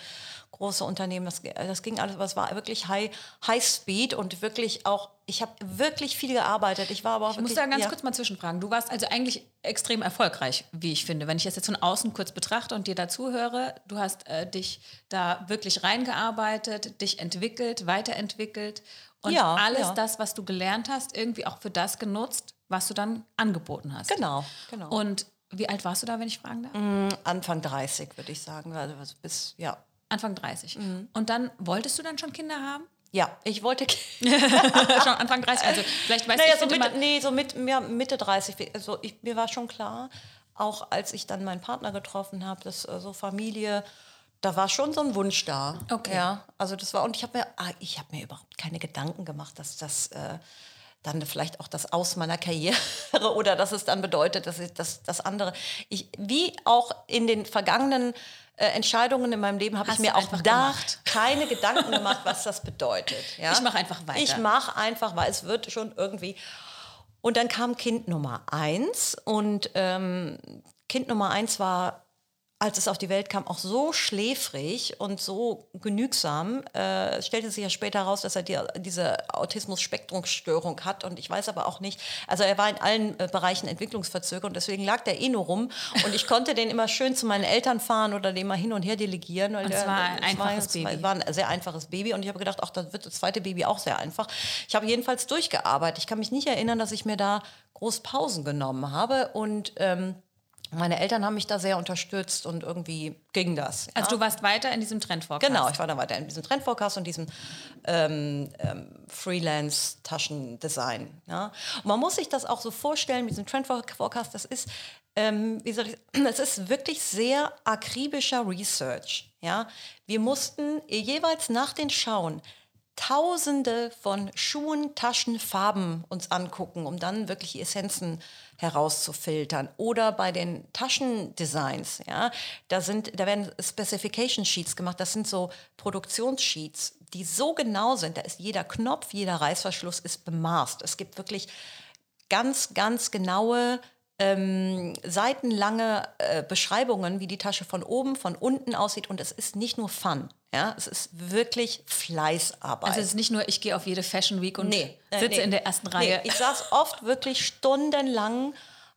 große Unternehmen. Das, das ging alles, aber es war wirklich High, High Speed und wirklich auch, ich habe wirklich viel gearbeitet. Ich war aber auch Ich muss wirklich, da ganz ja. kurz mal zwischenfragen. Du warst also eigentlich extrem erfolgreich, wie ich finde. Wenn ich das jetzt von außen kurz betrachte und dir dazu höre, du hast äh, dich da wirklich reingearbeitet, dich entwickelt, weiterentwickelt und Ja, alles ja. das, was du gelernt hast, irgendwie auch für das genutzt, was du dann angeboten hast. Genau, genau. Und wie alt warst du da, wenn ich fragen darf? Anfang 30, würde ich sagen. Also bis, ja. Anfang 30. Mhm. Und dann wolltest du dann schon Kinder haben? Ja, ich wollte schon Anfang 30. Also vielleicht weißt Naja, du, so Mitte, nee, so mit, ja, Mitte 30. Also ich, mir war schon klar, auch als ich dann meinen Partner getroffen habe, dass äh, so Familie, da war schon so ein Wunsch da. Okay. Ja, also das war, und ich habe mir, ah, ich habe mir überhaupt keine Gedanken gemacht, dass das äh, dann vielleicht auch das Aus meiner Karriere oder dass es dann bedeutet, dass ich das, das andere. Ich, wie auch in den vergangenen äh, Entscheidungen in meinem Leben habe ich mir auch da gemacht. keine Gedanken gemacht, was das bedeutet. Ja? Ich mache einfach weiter. Ich mache einfach, weil es wird schon irgendwie. Und dann kam Kind Nummer eins und ähm, Kind Nummer eins war, als es auf die Welt kam, auch so schläfrig und so genügsam. Äh, es stellte sich ja später heraus, dass er die, diese Autismus-Spektrumsstörung hat und ich weiß aber auch nicht, also er war in allen äh, Bereichen entwicklungsverzögert und deswegen lag der eh nur rum und ich konnte den immer schön zu meinen Eltern fahren oder den mal hin und her delegieren. Weil Und es war ein es einfaches es war- Baby. war ein sehr einfaches Baby und ich habe gedacht, ach, das wird das zweite Baby auch sehr einfach. Ich habe jedenfalls durchgearbeitet. Ich kann mich nicht erinnern, dass ich mir da groß Pausen genommen habe und ähm, meine Eltern haben mich da sehr unterstützt und irgendwie ging das. ja. Also du warst weiter in diesem Trendforecast. Genau, ich war dann weiter in diesem Trendforecast und diesem ähm, ähm, Freelance-Taschendesign. Ja. Und man muss sich das auch so vorstellen, mit diesem Trendforecast, das ist, ähm, wie soll ich, das ist wirklich sehr akribischer Research. Ja. Wir mussten jeweils nach den Schauen Tausende von Schuhen, Taschen, Farben uns angucken, um dann wirklich Essenzen herauszufiltern. Oder bei den Taschendesigns, ja, da sind, da werden Specification Sheets gemacht. Das sind so Produktionssheets, die so genau sind. Da ist jeder Knopf, jeder Reißverschluss ist bemaßt. Es gibt wirklich ganz, ganz genaue ähm, seitenlange äh, Beschreibungen, wie die Tasche von oben, von unten aussieht. Und es ist nicht nur Fun. Ja, es ist wirklich Fleißarbeit. Also es ist nicht nur, ich gehe auf jede Fashion Week und nee, sitze nee, in der ersten Reihe. Nee, ich saß oft wirklich stundenlang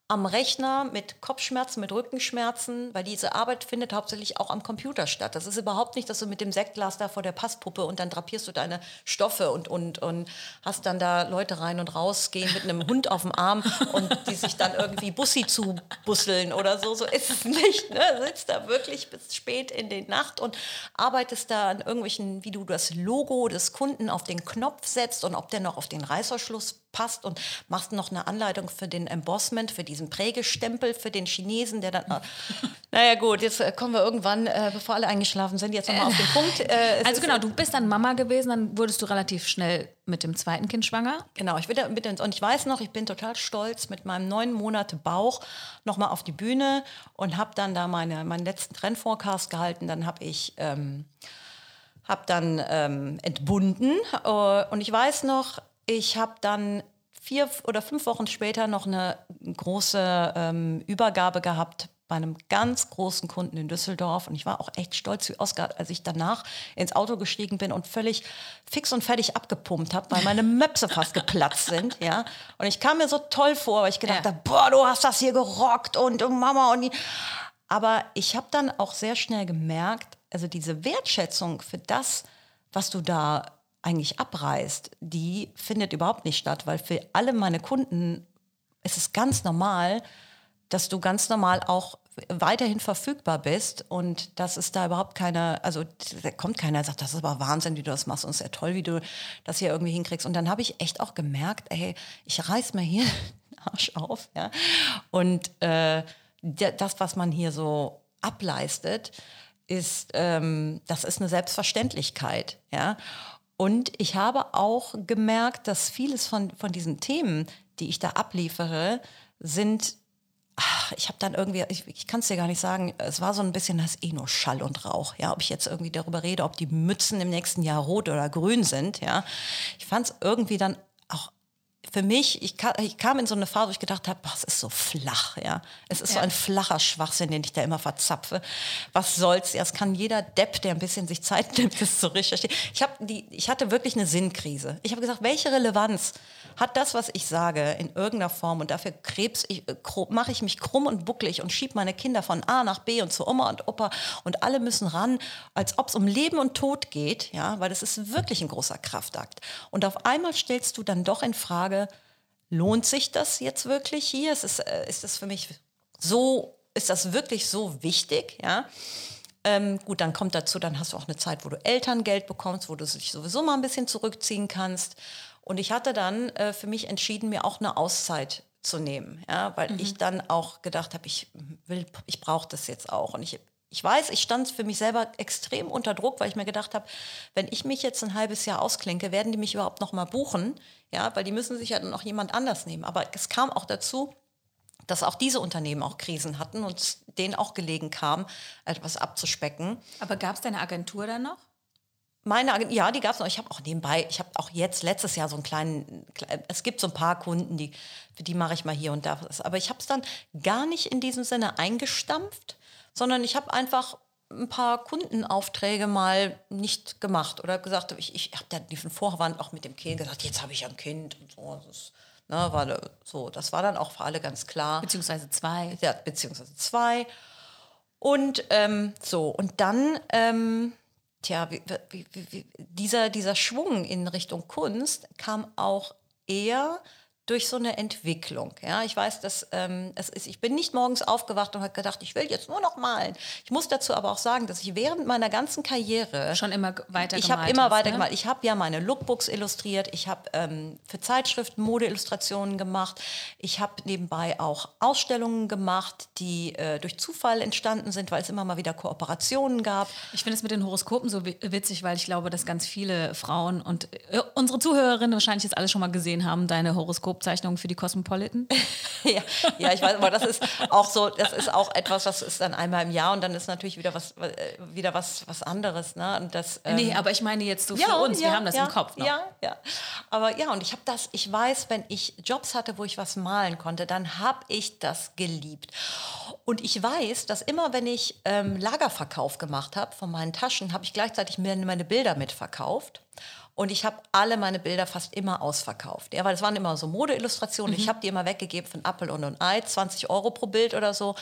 am Rechner mit Kopfschmerzen, mit Rückenschmerzen, weil diese Arbeit findet hauptsächlich auch am Computer statt. Das ist überhaupt nicht, dass du mit dem Sektglas da vor der Passpuppe und dann drapierst du deine Stoffe und, und, und hast dann da Leute rein und raus gehen mit einem Hund auf dem Arm und die sich dann irgendwie Bussi zubusseln oder so. So ist es nicht. Ne? Sitzt da wirklich bis spät in die Nacht und arbeitest da an irgendwelchen, wie du das Logo des Kunden auf den Knopf setzt und ob der noch auf den Reißverschluss passt und machst noch eine Anleitung für den Embossment, für diesen Prägestempel für den Chinesen, der dann. Naja, gut, jetzt äh, kommen wir irgendwann, äh, bevor alle eingeschlafen sind, jetzt nochmal auf den Punkt. Äh, also genau, du bist dann Mama gewesen, dann wurdest du relativ schnell mit dem zweiten Kind schwanger. Genau, ich bin mit und ich weiß noch, ich bin total stolz mit meinem neun Monate Bauch nochmal auf die Bühne und habe dann da meine, meinen letzten Trendforecast gehalten. Dann habe ich ähm, habe dann ähm, entbunden äh, und ich weiß noch, ich habe dann vier oder fünf Wochen später noch eine große ähm, Übergabe gehabt bei einem ganz großen Kunden in Düsseldorf und ich war auch echt stolz wie Oscar, als ich danach ins Auto gestiegen bin und völlig fix und fertig abgepumpt habe, weil meine Möpse fast geplatzt sind, ja. Und ich kam mir so toll vor, weil ich gedacht ja. habe, boah, du hast das hier gerockt und, und Mama und die. Aber ich habe dann auch sehr schnell gemerkt, also diese Wertschätzung für das, was du da eigentlich abreißt, die findet überhaupt nicht statt, weil für alle meine Kunden ist es ganz normal, dass du ganz normal auch weiterhin verfügbar bist und dass es da überhaupt keine, also da kommt keiner, sagt, das ist aber Wahnsinn, wie du das machst und es ist ja toll, wie du das hier irgendwie hinkriegst. Und dann habe ich echt auch gemerkt, ey, ich reiß mir hier den Arsch auf, ja. Und äh, das, was man hier so ableistet, ist, ähm, das ist eine Selbstverständlichkeit, ja. Und ich habe auch gemerkt, dass vieles von, von diesen Themen, die ich da abliefere, sind, ach, ich habe dann irgendwie, ich, ich kann es dir gar nicht sagen, es war so ein bisschen das eh nur Schall und Rauch. Ja, ob ich jetzt irgendwie darüber rede, ob die Mützen im nächsten Jahr rot oder grün sind. Ja, ich fand es irgendwie dann auch für mich, ich kam, ich kam, in so eine Phase, wo ich gedacht habe, es ist so flach, ja. Es ist ja. so ein flacher Schwachsinn, den ich da immer verzapfe. Was soll's? Ja, es kann jeder Depp, der ein bisschen sich Zeit nimmt, das zu recherchieren. Ich, hab die, ich hatte wirklich eine Sinnkrise. Ich habe gesagt, welche Relevanz hat das, was ich sage, in irgendeiner Form? Und dafür krebs ich, äh, mache ich mich krumm und bucklig und schiebe meine Kinder von A nach B und zu Oma und Opa und alle müssen ran, als ob es um Leben und Tod geht, ja, weil das ist wirklich ein großer Kraftakt. Und auf einmal stellst du dann doch in Frage, lohnt sich das jetzt wirklich hier? Ist, es, äh, ist das für mich so, ist das wirklich so wichtig? Ja? Ähm, gut, dann kommt dazu, dann hast du auch eine Zeit, wo du Elterngeld bekommst, wo du dich sowieso mal ein bisschen zurückziehen kannst. Und ich hatte dann äh, für mich entschieden, mir auch eine Auszeit zu nehmen, ja, weil mhm. ich dann auch gedacht habe, ich will, ich brauche das jetzt auch. Und ich ich weiß, ich stand für mich selber extrem unter Druck, weil ich mir gedacht habe, wenn ich mich jetzt ein halbes Jahr ausklinke, werden die mich überhaupt noch mal buchen? Ja, weil die müssen sich ja dann noch jemand anders nehmen. Aber es kam auch dazu, dass auch diese Unternehmen auch Krisen hatten und denen auch gelegen kam, etwas abzuspecken. Aber gab es deine Agentur dann noch? Meine Agentur, ja, die gab es noch. Ich habe auch nebenbei, ich habe auch jetzt letztes Jahr so einen kleinen, es gibt so ein paar Kunden, die, für die mache ich mal hier und da. Aber ich habe es dann gar nicht in diesem Sinne eingestampft, sondern ich habe einfach ein paar Kundenaufträge mal nicht gemacht oder gesagt, ich, ich habe da diesen Vorwand auch mit dem Kind gesagt, jetzt habe ich ein Kind und so. Das, ne, war so. Das war dann auch für alle ganz klar. Beziehungsweise zwei. Ja, beziehungsweise zwei. Und ähm, so, und dann, ähm, tja, wie, wie, wie, dieser, dieser Schwung in Richtung Kunst kam auch eher durch so eine Entwicklung. Ja, ich weiß, dass ähm, es ist, ich bin nicht morgens aufgewacht und habe gedacht, ich will jetzt nur noch malen. Ich muss dazu aber auch sagen, dass ich während meiner ganzen Karriere schon immer weiter ich habe immer weiter ne? gemalt. Ich habe ja meine Lookbooks illustriert. Ich habe ähm, für Zeitschriften Modeillustrationen gemacht. Ich habe nebenbei auch Ausstellungen gemacht, die äh, durch Zufall entstanden sind, weil es immer mal wieder Kooperationen gab. Ich finde es mit den Horoskopen so witzig, weil ich glaube, dass ganz viele Frauen und äh, unsere Zuhörerinnen wahrscheinlich jetzt alle schon mal gesehen haben, deine Horoskope Grobzeichnungen für die Cosmopolitan? ja, ja, ich weiß, aber das ist auch so, das ist auch etwas, das ist dann einmal im Jahr und dann ist natürlich wieder was, äh, wieder was, was anderes. Ne? Und das, ähm, nee, aber ich meine jetzt so für ja, uns, ja, wir haben das im Kopf noch. Ja, ja. Aber ja, und ich habe das, ich weiß, wenn ich Jobs hatte, wo ich was malen konnte, dann habe ich das geliebt. Und ich weiß, dass immer, wenn ich ähm, Lagerverkauf gemacht habe von meinen Taschen, habe ich gleichzeitig mir meine Bilder mitverkauft. Und ich habe alle meine Bilder fast immer ausverkauft. Ja, weil es waren immer so Modeillustrationen. Mhm. Ich habe die immer weggegeben von Apple und ein Ei, 20 Euro pro Bild oder so.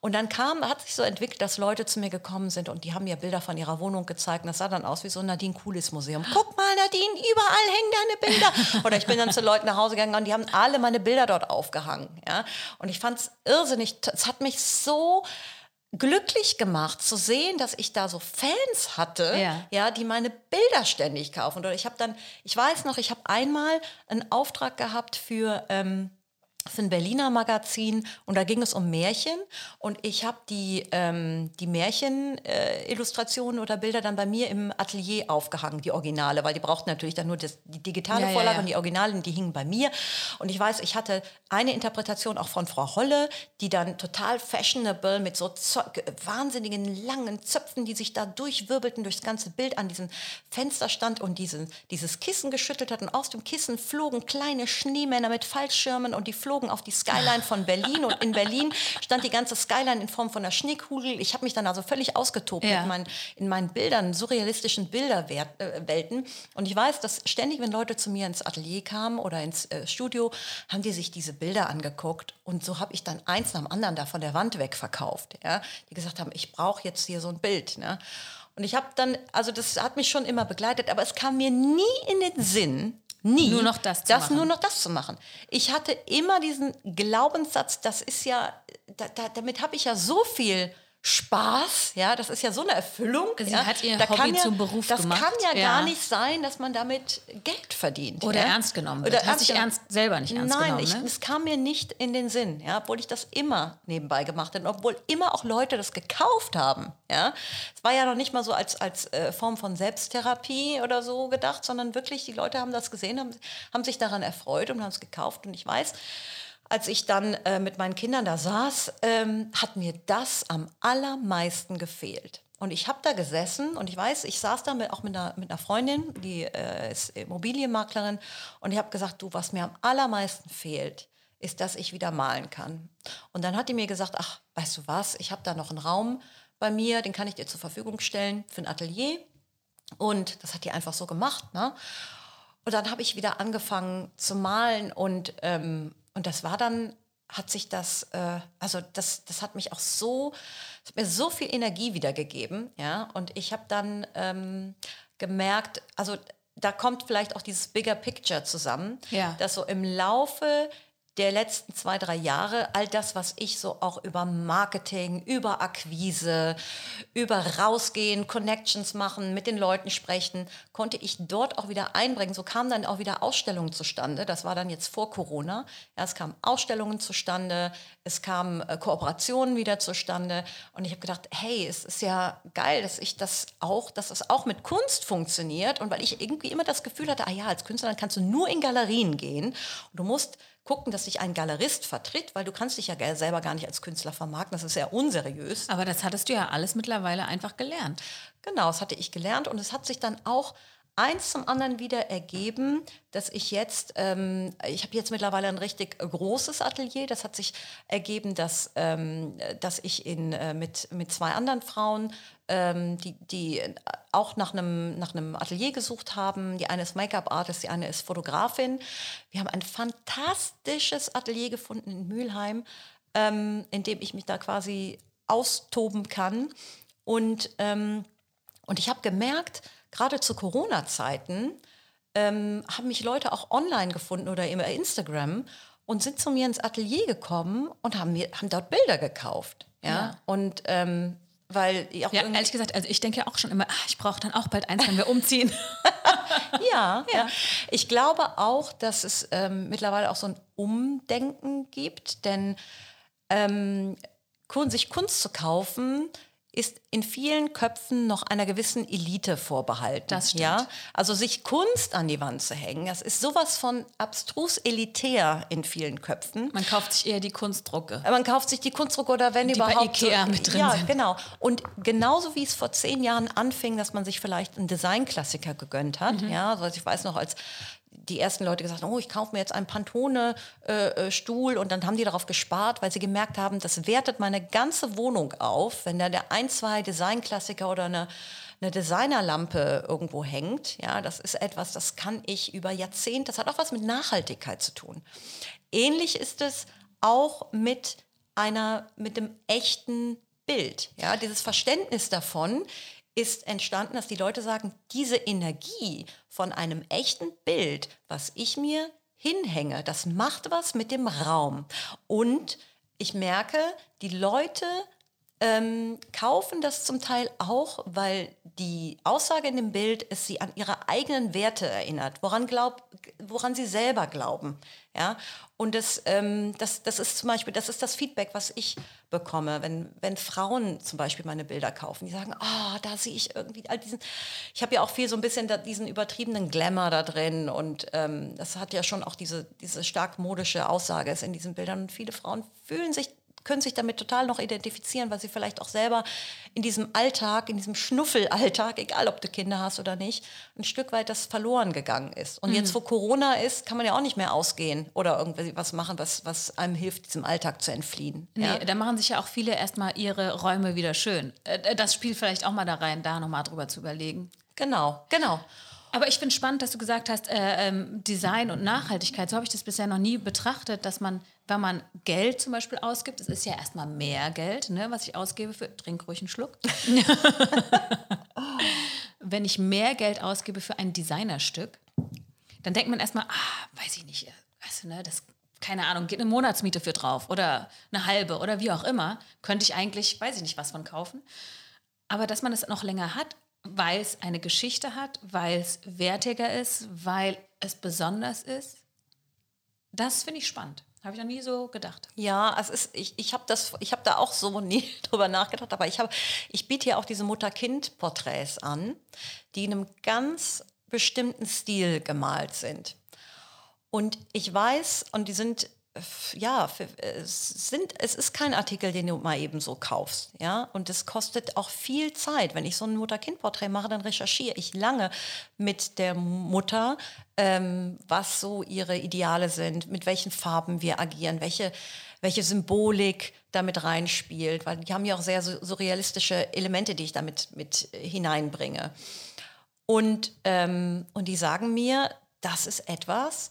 Und dann kam, hat sich so entwickelt, dass Leute zu mir gekommen sind und die haben mir Bilder von ihrer Wohnung gezeigt. Und das sah dann aus wie so ein Nadine Kulis Museum. Guck mal, Nadine, überall hängen deine Bilder. Oder ich bin dann zu Leuten nach Hause gegangen und die haben alle meine Bilder dort aufgehangen. Ja? Und ich fand es irrsinnig. Es hat mich so glücklich gemacht zu sehen, dass ich da so Fans hatte, ja, ja die meine Bilder ständig kaufen. Oder ich habe dann, ich weiß noch, ich habe einmal einen Auftrag gehabt für ähm, für ein Berliner Magazin und da ging es um Märchen und ich habe die, ähm, die Märchen-Illustrationen äh, oder Bilder dann bei mir im Atelier aufgehangen, die Originale, weil die brauchten natürlich dann nur das, die digitale ja, Vorlage ja, ja. und die Originalen, die hingen bei mir. Und ich weiß, ich hatte eine Interpretation auch von Frau Holle, die dann total fashionable mit so wahnsinnigen langen Zöpfen, die sich da durchwirbelten durchs ganze Bild an diesem Fenster stand und diesen, dieses Kissen geschüttelt hat und aus dem Kissen flogen kleine Schneemänner mit Fallschirmen und die flogen geflogen auf die Skyline von Berlin und in Berlin stand die ganze Skyline in Form von einer Schneekugel. Ich habe mich dann also völlig ausgetobt ja. meinen, in meinen Bildern, surrealistischen Bilderwelten. Und ich weiß, dass ständig, wenn Leute zu mir ins Atelier kamen oder ins äh, Studio, haben die sich diese Bilder angeguckt. Und so habe ich dann eins nach dem anderen da von der Wand weg verkauft. Ja? Die gesagt haben, ich brauche jetzt hier so ein Bild. Ne? Und ich habe dann, also das hat mich schon immer begleitet, aber es kam mir nie in den Sinn, nie nur noch das zu das machen. nur noch das zu machen. Ich hatte immer diesen Glaubenssatz, das ist ja, da, da, damit habe ich ja so viel Spaß, ja, das ist ja so eine Erfüllung. Sie ja. hat ihr da Hobby ja, zum Beruf das gemacht. Das kann ja, ja, gar nicht sein, dass man damit Geld verdient. Oder ernst genommen wird. Oder hast dich ernst, selber nicht ernst Nein, genommen? Nein, ne? es kam mir nicht in den Sinn, ja, obwohl ich das immer nebenbei gemacht habe, obwohl immer auch Leute das gekauft haben. Ja. Es war ja noch nicht mal so als, als äh, Form von Selbsttherapie oder so gedacht, sondern wirklich, die Leute haben das gesehen, haben, haben sich daran erfreut und haben es gekauft. Und ich weiß, als ich dann äh, mit meinen Kindern da saß, ähm, hat mir das am allermeisten gefehlt. Und ich habe da gesessen und ich weiß, ich saß da mit, auch mit einer, mit einer Freundin, die äh, ist Immobilienmaklerin, und ich habe gesagt, du, was mir am allermeisten fehlt, ist, dass ich wieder malen kann. Und dann hat die mir gesagt, ach, weißt du was, ich habe da noch einen Raum bei mir, den kann ich dir zur Verfügung stellen für ein Atelier. Und das hat die einfach so gemacht. Ne? Und dann habe ich wieder angefangen zu malen und ähm, und das war dann, hat sich das, äh, also das, das hat mich auch so, hat mir so viel Energie wiedergegeben, ja. Und ich habe dann ähm, gemerkt, also da kommt vielleicht auch dieses Bigger Picture zusammen, ja. dass so im Laufe der letzten zwei, drei Jahre, all das, was ich so auch über Marketing, über Akquise, über rausgehen, Connections machen, mit den Leuten sprechen, konnte ich dort auch wieder einbringen. So kamen dann auch wieder Ausstellungen zustande. Das war dann jetzt vor Corona. Ja, es kamen Ausstellungen zustande, es kamen äh, Kooperationen wieder zustande. Und ich habe gedacht, hey, es ist ja geil, dass ich das auch, dass es auch mit Kunst funktioniert. Und weil ich irgendwie immer das Gefühl hatte, ah ja, als Künstler kannst du nur in Galerien gehen. Und du musst gucken, dass sich ein Galerist vertritt, weil du kannst dich ja selber gar nicht als Künstler vermarkten. Das ist ja unseriös. Aber das hattest du ja alles mittlerweile einfach gelernt. Genau, das hatte ich gelernt und es hat sich dann auch eins zum anderen wieder ergeben, dass ich jetzt, ähm, ich habe jetzt mittlerweile ein richtig großes Atelier. Das hat sich ergeben, dass, ähm, dass ich in, äh, mit, mit zwei anderen Frauen, ähm, die, die auch nach einem, nach einem Atelier gesucht haben. Die eine ist Make-up-Artist, die eine ist Fotografin. Wir haben ein fantastisches Atelier gefunden in Mülheim, ähm, in dem ich mich da quasi austoben kann. Und, ähm, und ich habe gemerkt, gerade zu Corona-Zeiten, ähm, haben mich Leute auch online gefunden oder über Instagram und sind zu mir ins Atelier gekommen und haben, mir, haben dort Bilder gekauft. Ja. Ja. Und ähm, weil Ja, ehrlich gesagt, also ich denke ja auch schon immer, ah, ich brauche dann auch bald eins, wenn wir umziehen. Ja, ja. Ich glaube auch, dass es ähm, mittlerweile auch so ein Umdenken gibt, denn ähm, sich Kunst zu kaufen ist in vielen Köpfen noch einer gewissen Elite vorbehalten. Das stimmt. Ja? Also sich Kunst an die Wand zu hängen, das ist sowas von abstrus elitär in vielen Köpfen. Man kauft sich eher die Kunstdrucke. Man kauft sich die Kunstdrucke oder wenn Die bei überhaupt. Ikea mit drin ja, sind. genau. Und genauso wie es vor zehn Jahren anfing, dass man sich vielleicht einen Designklassiker gegönnt hat. Mhm. Ja, also ich weiß noch, als die ersten Leute gesagt oh, ich kaufe mir jetzt einen Pantone-Stuhl und dann haben die darauf gespart, weil sie gemerkt haben, das wertet meine ganze Wohnung auf, wenn da der ein, zwei Designklassiker oder eine eine Designerlampe irgendwo hängt, ja, das ist etwas, das kann ich über Jahrzehnte, das hat auch was mit Nachhaltigkeit zu tun. Ähnlich ist es auch mit einer, mit dem echten Bild. Ja, dieses Verständnis davon ist entstanden, dass die Leute sagen, diese Energie von einem echten Bild, was ich mir hinhänge, das macht was mit dem Raum. Und ich merke, die Leute ähm, kaufen das zum Teil auch, weil die Aussage in dem Bild es sie an ihre eigenen Werte erinnert, woran, glaub, woran sie selber glauben. Ja? Und das, ähm, das, das ist zum Beispiel, das ist das Feedback, was ich bekomme, wenn, wenn Frauen zum Beispiel meine Bilder kaufen. Die sagen, ah, da sehe ich irgendwie all diesen. Ich habe ja auch viel so ein bisschen diesen übertriebenen Glamour da drin und ähm, das hat ja schon auch diese, diese stark modische Aussage ist in diesen Bildern. Und viele Frauen fühlen sich können sich damit total noch identifizieren, weil sie vielleicht auch selber in diesem Alltag, in diesem Schnuffelalltag, egal ob du Kinder hast oder nicht, ein Stück weit das verloren gegangen ist. Und jetzt, wo Corona ist, kann man ja auch nicht mehr ausgehen oder irgendwie was machen, was, was einem hilft, diesem Alltag zu entfliehen. Nee, Ja? da machen sich ja auch viele erstmal ihre Räume wieder schön. Äh, Das spielt vielleicht auch mal da rein, da nochmal drüber zu überlegen. Genau, genau. Aber ich finde spannend, dass du gesagt hast, äh, ähm, Design und Nachhaltigkeit. So habe ich das bisher noch nie betrachtet, dass man, wenn man Geld zum Beispiel ausgibt, es ist ja erstmal mehr Geld, ne, was ich ausgebe für, trink ruhig einen Schluck. wenn ich mehr Geld ausgebe für ein Designerstück, dann denkt man erstmal, ah, weiß ich nicht, du, ne, das, keine Ahnung, geht eine Monatsmiete für drauf oder eine halbe oder wie auch immer, könnte ich eigentlich, weiß ich nicht, was von kaufen. Aber dass man es noch länger hat, weil es eine Geschichte hat, weil es wertiger ist, weil es besonders ist, das finde ich spannend. Habe ich noch nie so gedacht. Ja, es ist, ich, ich habe habe da auch so nie drüber nachgedacht, aber ich habe, ich biete ja auch diese Mutter-Kind-Porträts an, die in einem ganz bestimmten Stil gemalt sind. Und ich weiß, und die sind, ja, es, sind, es ist kein Artikel, den du mal eben so kaufst. Ja? Und es kostet auch viel Zeit. Wenn ich so ein Mutter-Kind-Porträt mache, dann recherchiere ich lange mit der Mutter, ähm, was so ihre Ideale sind, mit welchen Farben wir agieren, welche, welche Symbolik damit reinspielt, weil die haben ja auch sehr surrealistische Elemente, die ich damit mit hineinbringe. Und, ähm, und die sagen mir, das ist etwas,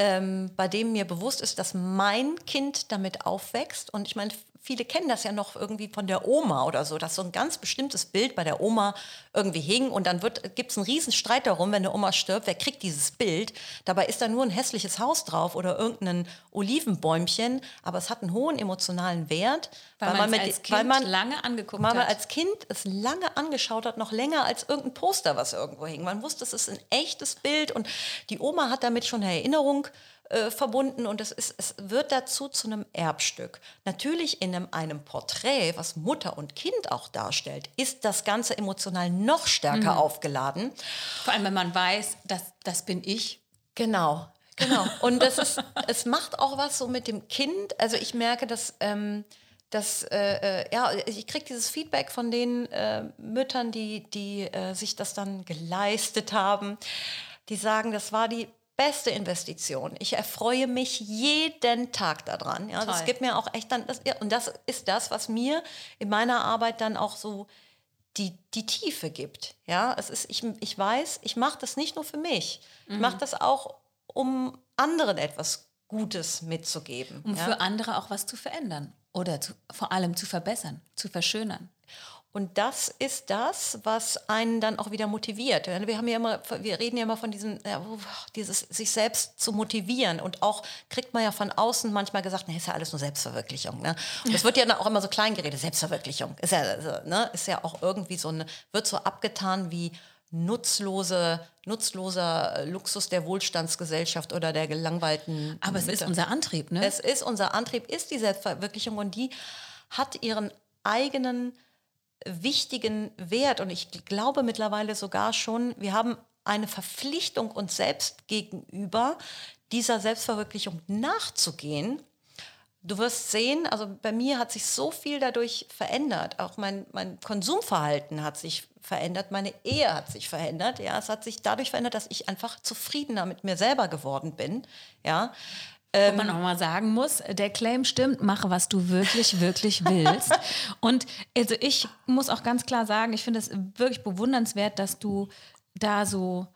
ähm, bei dem mir bewusst ist, dass mein Kind damit aufwächst. Und ich meine, viele kennen das ja noch irgendwie von der Oma oder so, dass so ein ganz bestimmtes Bild bei der Oma irgendwie hing und dann gibt es einen riesen Streit darum, wenn eine Oma stirbt, wer kriegt dieses Bild. Dabei ist da nur ein hässliches Haus drauf oder irgendein Olivenbäumchen, aber es hat einen hohen emotionalen Wert, Weil, man es als Kind weil man lange angeguckt weil man hat. als Kind es lange angeschaut hat, noch länger als irgendein Poster, was irgendwo hing. Man wusste, es ist ein echtes Bild und die Oma hat damit schon eine Erinnerung äh, verbunden und es, ist, es wird dazu zu einem Erbstück. Natürlich in einem, einem Porträt, was Mutter und Kind auch darstellt, ist das Ganze emotional noch stärker aufgeladen. Vor allem, wenn man weiß, dass das bin ich. Genau, genau. Und das ist, es macht auch was so mit dem Kind. Also ich merke, dass, ähm, dass äh, äh, ja, ich kriege dieses Feedback von den äh, Müttern, die, die äh, sich das dann geleistet haben. Die sagen, das war die beste Investition. Ich erfreue mich jeden Tag daran. Ja, das gibt mir auch echt dann, das, und das ist das, was mir in meiner Arbeit dann auch so die, die Tiefe gibt. Ja, es ist, ich, ich weiß, ich mache das nicht nur für mich. Ich mache das auch, um anderen etwas Gutes mitzugeben. Um ja? für andere auch was zu verändern oder zu, vor allem zu verbessern, zu verschönern. Und das ist das, was einen dann auch wieder motiviert. Wir haben ja immer, wir reden ja immer von diesem, ja, dieses sich selbst zu motivieren. Und auch kriegt man ja von außen manchmal gesagt, ne, ist ja alles nur Selbstverwirklichung. Ne? Und das wird ja dann auch immer so klein geredet, Selbstverwirklichung. Ist ja, also, ne, ist ja auch irgendwie so eine, wird so abgetan wie nutzlose, nutzloser Luxus der Wohlstandsgesellschaft oder der gelangweilten. Aber es Mitte. ist unser Antrieb, ne? Es ist unser Antrieb, ist die Selbstverwirklichung und die hat ihren eigenen wichtigen Wert und ich glaube mittlerweile sogar schon, wir haben eine Verpflichtung uns selbst gegenüber, dieser Selbstverwirklichung nachzugehen. Du wirst sehen, also bei mir hat sich so viel dadurch verändert. Auch mein, mein Konsumverhalten hat sich verändert, meine Ehe hat sich verändert. Ja, es hat sich dadurch verändert, dass ich einfach zufriedener mit mir selber geworden bin. Ja, wo man ähm, auch mal sagen muss, der Claim stimmt, mache, was du wirklich, wirklich willst. Und also ich muss auch ganz klar sagen, ich finde es wirklich bewundernswert, dass du da so,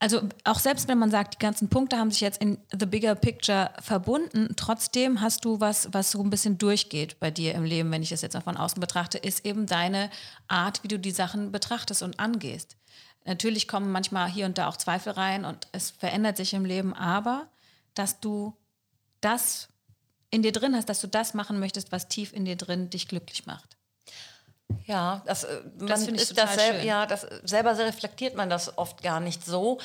also auch selbst wenn man sagt, die ganzen Punkte haben sich jetzt in the bigger picture verbunden, trotzdem hast du was, was so ein bisschen durchgeht bei dir im Leben, wenn ich es jetzt auch von außen betrachte, ist eben deine Art, wie du die Sachen betrachtest und angehst. Natürlich kommen manchmal hier und da auch Zweifel rein und es verändert sich im Leben, aber dass du das in dir drin hast, dass du das machen möchtest, was tief in dir drin dich glücklich macht. Ja, das, äh, das finde ich total das sel-. Ja, das, selber reflektiert man das oft gar nicht so,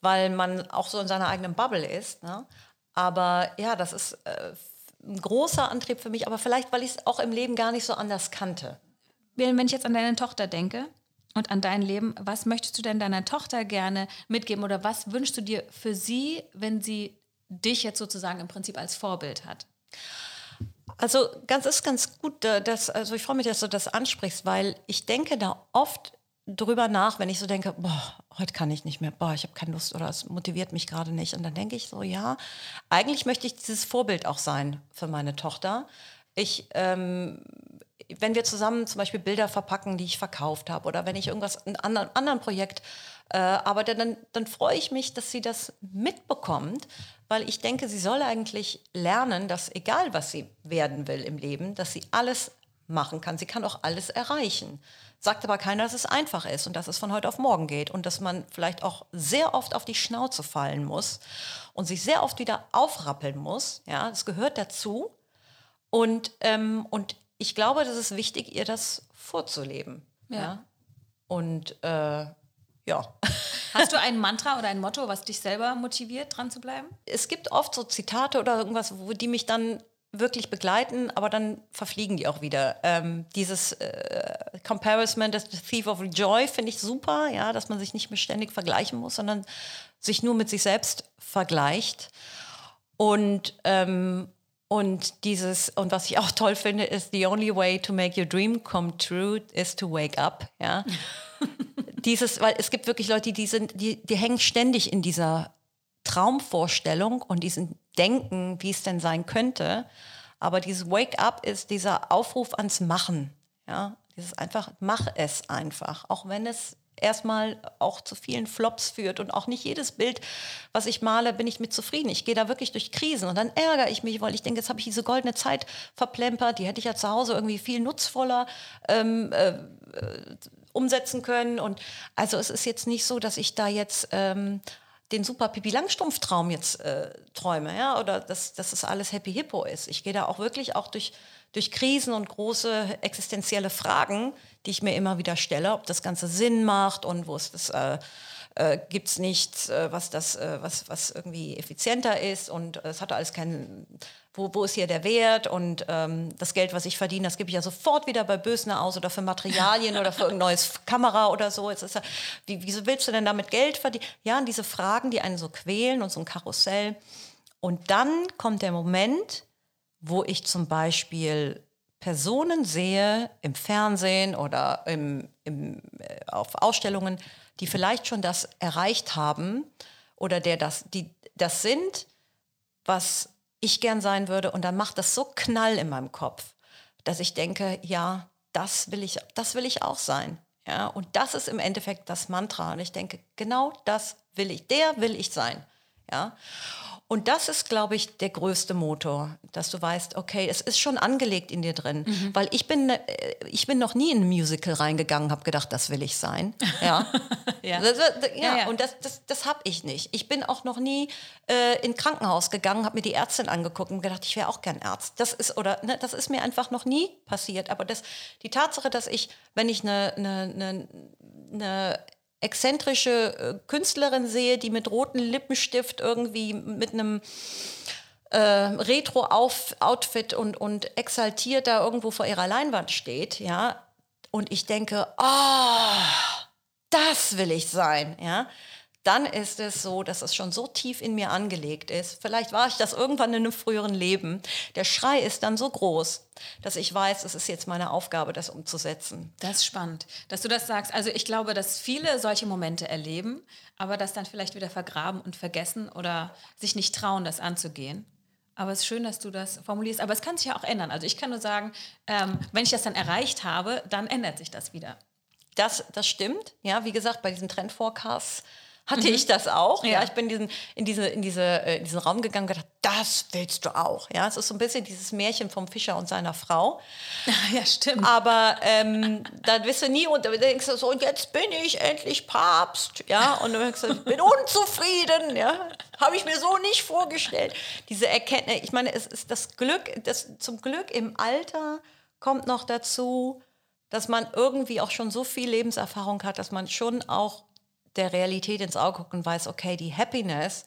weil man auch so in seiner eigenen Bubble ist. Ne? Aber ja, das ist äh, ein großer Antrieb für mich, aber vielleicht, weil ich es auch im Leben gar nicht so anders kannte. Wenn ich jetzt an deine Tochter denke und an dein Leben, was möchtest du denn deiner Tochter gerne mitgeben oder was wünschst du dir für sie, wenn sie dich jetzt sozusagen im Prinzip als Vorbild hat? Also ganz ist ganz gut, äh, dass, also ich freue mich, dass du das ansprichst, weil ich denke da oft drüber nach, wenn ich so denke, boah, heute kann ich nicht mehr, boah, ich habe keine Lust oder es motiviert mich gerade nicht. Und dann denke ich so, ja, eigentlich möchte ich dieses Vorbild auch sein für meine Tochter. Ich, ähm, wenn wir zusammen zum Beispiel Bilder verpacken, die ich verkauft habe, oder wenn ich irgendwas in einem anderen, Projekt äh, arbeite, dann, dann freue ich mich, dass sie das mitbekommt, weil ich denke, sie soll eigentlich lernen, dass egal was sie werden will im Leben, dass sie alles machen kann. Sie kann auch alles erreichen. Sagt aber keiner, dass es einfach ist und dass es von heute auf morgen geht und dass man vielleicht auch sehr oft auf die Schnauze fallen muss und sich sehr oft wieder aufrappeln muss. Ja, das gehört dazu. Und, ähm, und ich glaube, das ist wichtig, ihr das vorzuleben. Ja. ja? Und äh, ja. Hast du ein Mantra oder ein Motto, was dich selber motiviert, dran zu bleiben? Es gibt oft so Zitate oder irgendwas, wo die mich dann wirklich begleiten, aber dann verfliegen die auch wieder. Ähm, dieses äh, Comparison, das Thief of Joy finde ich super, ja, dass man sich nicht mehr ständig vergleichen muss, sondern sich nur mit sich selbst vergleicht. Und, ähm, und dieses, und was ich auch toll finde, ist, the only way to make your dream come true is to wake up, ja. dieses, weil es gibt wirklich Leute, die sind, die, die hängen ständig in dieser Traumvorstellung und diesen Denken, wie es denn sein könnte. Aber dieses Wake Up ist dieser Aufruf ans Machen. Ja, dieses einfach, mach es einfach. Auch wenn es erstmal auch zu vielen Flops führt und auch nicht jedes Bild, was ich male, bin ich mit zufrieden. Ich gehe da wirklich durch Krisen und dann ärgere ich mich, weil ich denke, jetzt habe ich diese goldene Zeit verplempert, die hätte ich ja zu Hause irgendwie viel nutzvoller ähm, äh, umsetzen können. Und also es ist jetzt nicht so, dass ich da jetzt ähm, den super Pipi Langstrumpf-Traum jetzt äh, träume, ja, oder dass, dass es alles Happy Hippo ist. Ich gehe da auch wirklich auch durch, durch Krisen und große existenzielle Fragen, die ich mir immer wieder stelle, ob das Ganze Sinn macht und wo es das äh, äh, gibt es nichts, äh, was das, äh, was, was irgendwie effizienter ist und es hat alles keinen, wo, wo ist hier der Wert und ähm, das Geld, was ich verdiene, das gebe ich ja sofort wieder bei Bösner aus oder für Materialien oder für ein neues Kamera oder so. Jetzt ist ja, wie, wieso willst du denn damit Geld verdienen? Ja, und diese Fragen, die einen so quälen und so ein Karussell. Und dann kommt der Moment, wo ich zum Beispiel Personen sehe im Fernsehen oder im, im, äh, auf Ausstellungen, die vielleicht schon das erreicht haben oder der das, die das sind, was ich gern sein würde. Und dann macht das so Knall in meinem Kopf, dass ich denke, ja, das will ich, das will ich auch sein. Ja, und das ist im Endeffekt das Mantra. Und ich denke, genau das will ich, der will ich sein. Ja. Und das ist, glaube ich, der größte Motor, dass du weißt, okay, es ist schon angelegt in dir drin. Mhm. Weil ich bin, äh, ich bin noch nie in ein Musical reingegangen, habe gedacht, das will ich sein. Ja, ja. Das, ja, ja, ja. und das, das, das habe ich nicht. Ich bin auch noch nie äh, in Krankenhaus gegangen, habe mir die Ärztin angeguckt und gedacht, ich wäre auch gern Arzt. Das ist, oder, ne, das ist mir einfach noch nie passiert. Aber das, die Tatsache, dass ich, wenn ich eine, eine, eine, eine exzentrische äh, Künstlerin sehe, die mit rotem Lippenstift irgendwie mit einem äh, Retro-Outfit und, und exaltiert da irgendwo vor ihrer Leinwand steht, ja, und ich denke, oh, das will ich sein, ja, dann ist es so, dass es schon so tief in mir angelegt ist. Vielleicht war ich das irgendwann in einem früheren Leben. Der Schrei ist dann so groß, dass ich weiß, es ist jetzt meine Aufgabe, das umzusetzen. Das ist spannend, dass du das sagst. Also ich glaube, dass viele solche Momente erleben, aber das dann vielleicht wieder vergraben und vergessen oder sich nicht trauen, das anzugehen. Aber es ist schön, dass du das formulierst. Aber es kann sich ja auch ändern. Also ich kann nur sagen, ähm, wenn ich das dann erreicht habe, dann ändert sich das wieder. Das, das stimmt. Ja, wie gesagt, bei diesen Trendforecasts hatte mhm. ich das auch. Ja. ja, ich bin diesen, in, diese, in, diese, äh, in diesen Raum gegangen und gedacht, das willst du auch. Ja, es ist so ein bisschen dieses Märchen vom Fischer und seiner Frau. Ja, stimmt. Aber ähm, da wirst du nie und denkst du so, und jetzt bin ich endlich Papst. Ja, und du denkst, ich bin unzufrieden. Ja, habe ich mir so nicht vorgestellt. Diese Erkenntnis, ich meine, es ist das Glück, das zum Glück im Alter kommt noch dazu, dass man irgendwie auch schon so viel Lebenserfahrung hat, dass man schon auch der Realität ins Auge guckt und weiß, okay, die Happiness,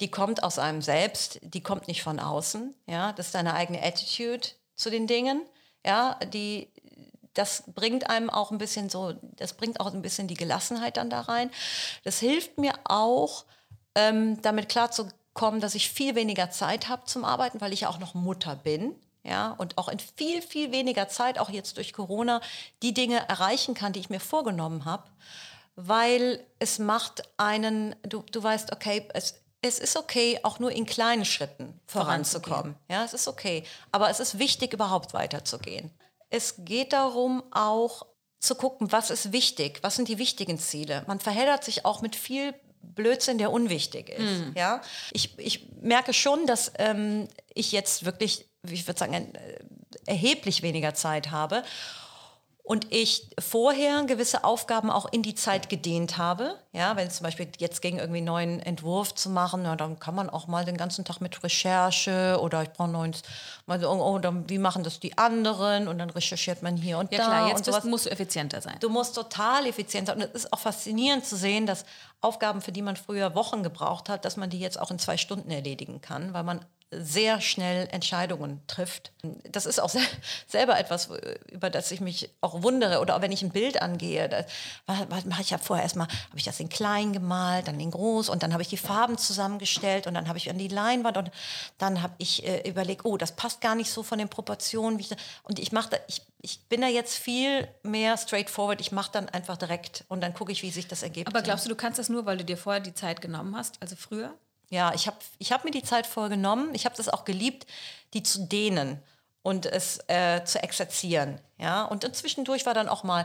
die kommt aus einem selbst, die kommt nicht von außen. Ja, das ist deine eigene Attitude zu den Dingen. Ja, die, das bringt einem auch ein bisschen so, das bringt auch ein bisschen die Gelassenheit dann da rein. Das hilft mir auch, ähm, damit klarzukommen, dass ich viel weniger Zeit habe zum Arbeiten, weil ich ja auch noch Mutter bin. Ja, und auch in viel, viel weniger Zeit, auch jetzt durch Corona, die Dinge erreichen kann, die ich mir vorgenommen habe weil es macht einen, du, du weißt, okay, es, es ist okay, auch nur in kleinen Schritten voranzukommen. Ja, es ist okay. Aber es ist wichtig, überhaupt weiterzugehen. Es geht darum, auch zu gucken, was ist wichtig, was sind die wichtigen Ziele. Man verheddert sich auch mit viel Blödsinn, der unwichtig ist. Mhm. Ja? Ich, ich merke schon, dass ähm, ich jetzt wirklich, ich würde sagen, äh, erheblich weniger Zeit habe und ich vorher gewisse Aufgaben auch in die Zeit gedehnt habe. Ja, wenn es zum Beispiel jetzt ging, irgendwie einen neuen Entwurf zu machen, ja, dann kann man auch mal den ganzen Tag mit Recherche oder ich brauche neues, mal, oh, dann, wie machen das die anderen und dann recherchiert man hier und ja, da. Klar, jetzt sowas. musst du effizienter sein. Du musst total effizient sein. Und es ist auch faszinierend zu sehen, dass Aufgaben, für die man früher Wochen gebraucht hat, dass man die jetzt auch in zwei Stunden erledigen kann, weil man sehr schnell Entscheidungen trifft. Das ist auch se selber etwas, über das ich mich auch wundere. Oder auch wenn ich ein Bild angehe, da mache ich ja vorher erstmal, habe ich das in klein gemalt, dann in groß und dann habe ich die Farben zusammengestellt und dann habe ich an die Leinwand und dann habe ich äh, überlegt, oh, das passt gar nicht so von den Proportionen. Ich, und ich mache ich, ich bin da jetzt viel mehr straightforward. Ich mache dann einfach direkt und dann gucke ich, wie sich das ergibt. Aber glaubst du, du kannst das nur, weil du dir vorher die Zeit genommen hast, also früher? Ja, ich habe ich hab mir die Zeit vorgenommen. Ich habe das auch geliebt, die zu dehnen und es äh, zu exerzieren. Ja? Und zwischendurch war dann auch mal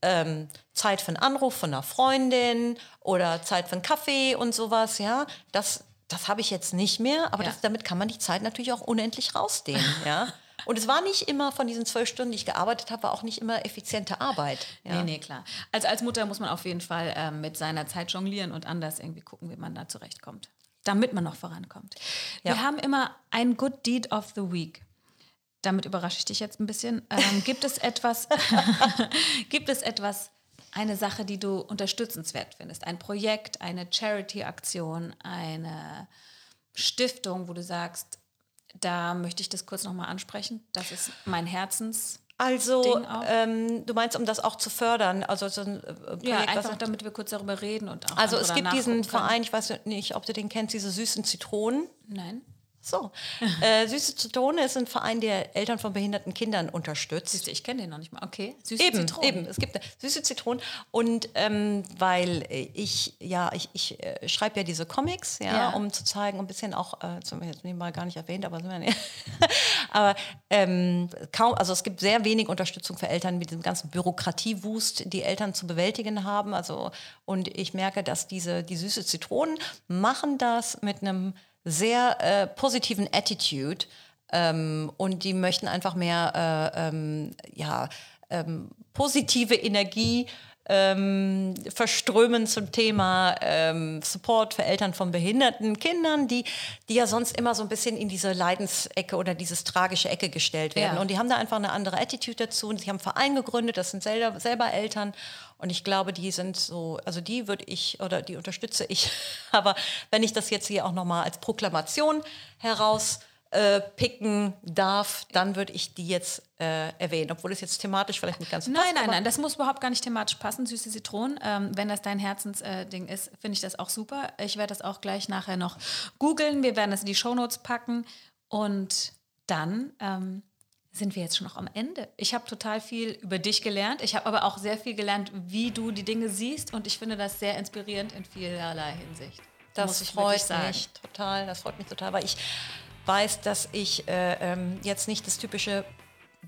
ähm, Zeit für einen Anruf von einer Freundin oder Zeit für einen Kaffee und sowas. Ja? Das, das habe ich jetzt nicht mehr, aber ja. das, damit kann man die Zeit natürlich auch unendlich rausdehnen. ja? Und es war nicht immer von diesen zwölf Stunden, die ich gearbeitet habe, war auch nicht immer effiziente Arbeit. Ja. Nee, nee, klar. Also als Mutter muss man auf jeden Fall ähm, mit seiner Zeit jonglieren und anders irgendwie gucken, wie man da zurechtkommt damit man noch vorankommt. Ja. Wir haben immer ein Good Deed of the Week. Damit überrasche ich dich jetzt ein bisschen. Ähm, gibt es etwas, gibt es etwas, eine Sache, die du unterstützenswert findest? Ein Projekt, eine Charity-Aktion, eine Stiftung, wo du sagst, da möchte ich das kurz nochmal ansprechen. Das ist mein Herzens. Also, ähm, du meinst, um das auch zu fördern? Also so ein äh, Projekt, ja, einfach damit wir kurz darüber reden und auch Also es gibt diesen Verein, ich weiß nicht, ob du den kennst, diese süßen Zitronen. Nein. So. äh, Süße Zitrone ist ein Verein, der Eltern von behinderten Kindern unterstützt. Siehst du, ich kenne den noch nicht mal. Okay. Süße eben, Zitronen. Eben, es gibt eine Süße Zitronen. Und ähm, weil ich, ja, ich, ich äh, schreibe ja diese Comics, ja, ja, um zu zeigen, ein bisschen auch, äh, wir jetzt mal gar nicht erwähnt, aber, aber ähm, kaum, also es gibt sehr wenig Unterstützung für Eltern mit diesem ganzen Bürokratiewust, die Eltern zu bewältigen haben. Also, und ich merke, dass diese, die Süße Zitronen machen das mit einem sehr äh, positiven Attitude ähm, und die möchten einfach mehr äh, ähm, ja, ähm, positive Energie ähm, verströmen zum Thema ähm, Support für Eltern von behinderten Kindern, die, die ja sonst immer so ein bisschen in diese Leidensecke oder dieses tragische Ecke gestellt werden. Ja. Und die haben da einfach eine andere Attitude dazu. Und sie haben einen Verein gegründet, das sind selber, selber Eltern. Und ich glaube, die sind so, also die würde ich oder die unterstütze ich. Aber wenn ich das jetzt hier auch nochmal als Proklamation heraus äh, picken darf, dann würde ich die jetzt äh, erwähnen, obwohl es jetzt thematisch vielleicht nicht ganz so Nein, nein, nein, das muss überhaupt gar nicht thematisch passen, süße Zitronen. Ähm, wenn das dein Herzensding äh, ist, finde ich das auch super. Ich werde das auch gleich nachher noch googeln. Wir werden das in die Shownotes packen und dann ähm, sind wir jetzt schon noch am Ende. Ich habe total viel über dich gelernt. Ich habe aber auch sehr viel gelernt, wie du die Dinge siehst und ich finde das sehr inspirierend in vielerlei Hinsicht. Das freut mich total, das freut mich total, weil ich weiß, dass ich äh, ähm, jetzt nicht das typische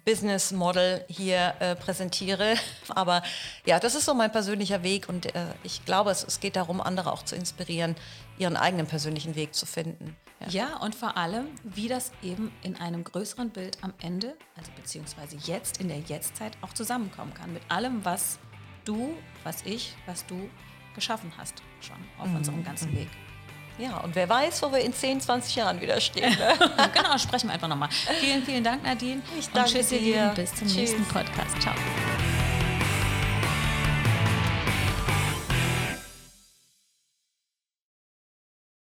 Business Model hier äh, präsentiere. Aber ja, das ist so mein persönlicher Weg und äh, ich glaube, es, es, geht darum, andere auch zu inspirieren, ihren eigenen persönlichen Weg zu finden. Ja. ja. und vor allem, wie das eben in einem größeren Bild am Ende, also beziehungsweise jetzt in der Jetztzeit auch zusammenkommen kann. Mit allem, was du, was ich, was du geschaffen hast schon auf mhm. unserem ganzen Weg. Ja, und wer weiß, wo wir in 10, 20 Jahren wieder stehen. Ne? genau, sprechen wir einfach nochmal. Vielen, vielen Dank, Nadine. Ich danke und tschüss, dir. Bis zum Tschüss. nächsten Podcast. Ciao.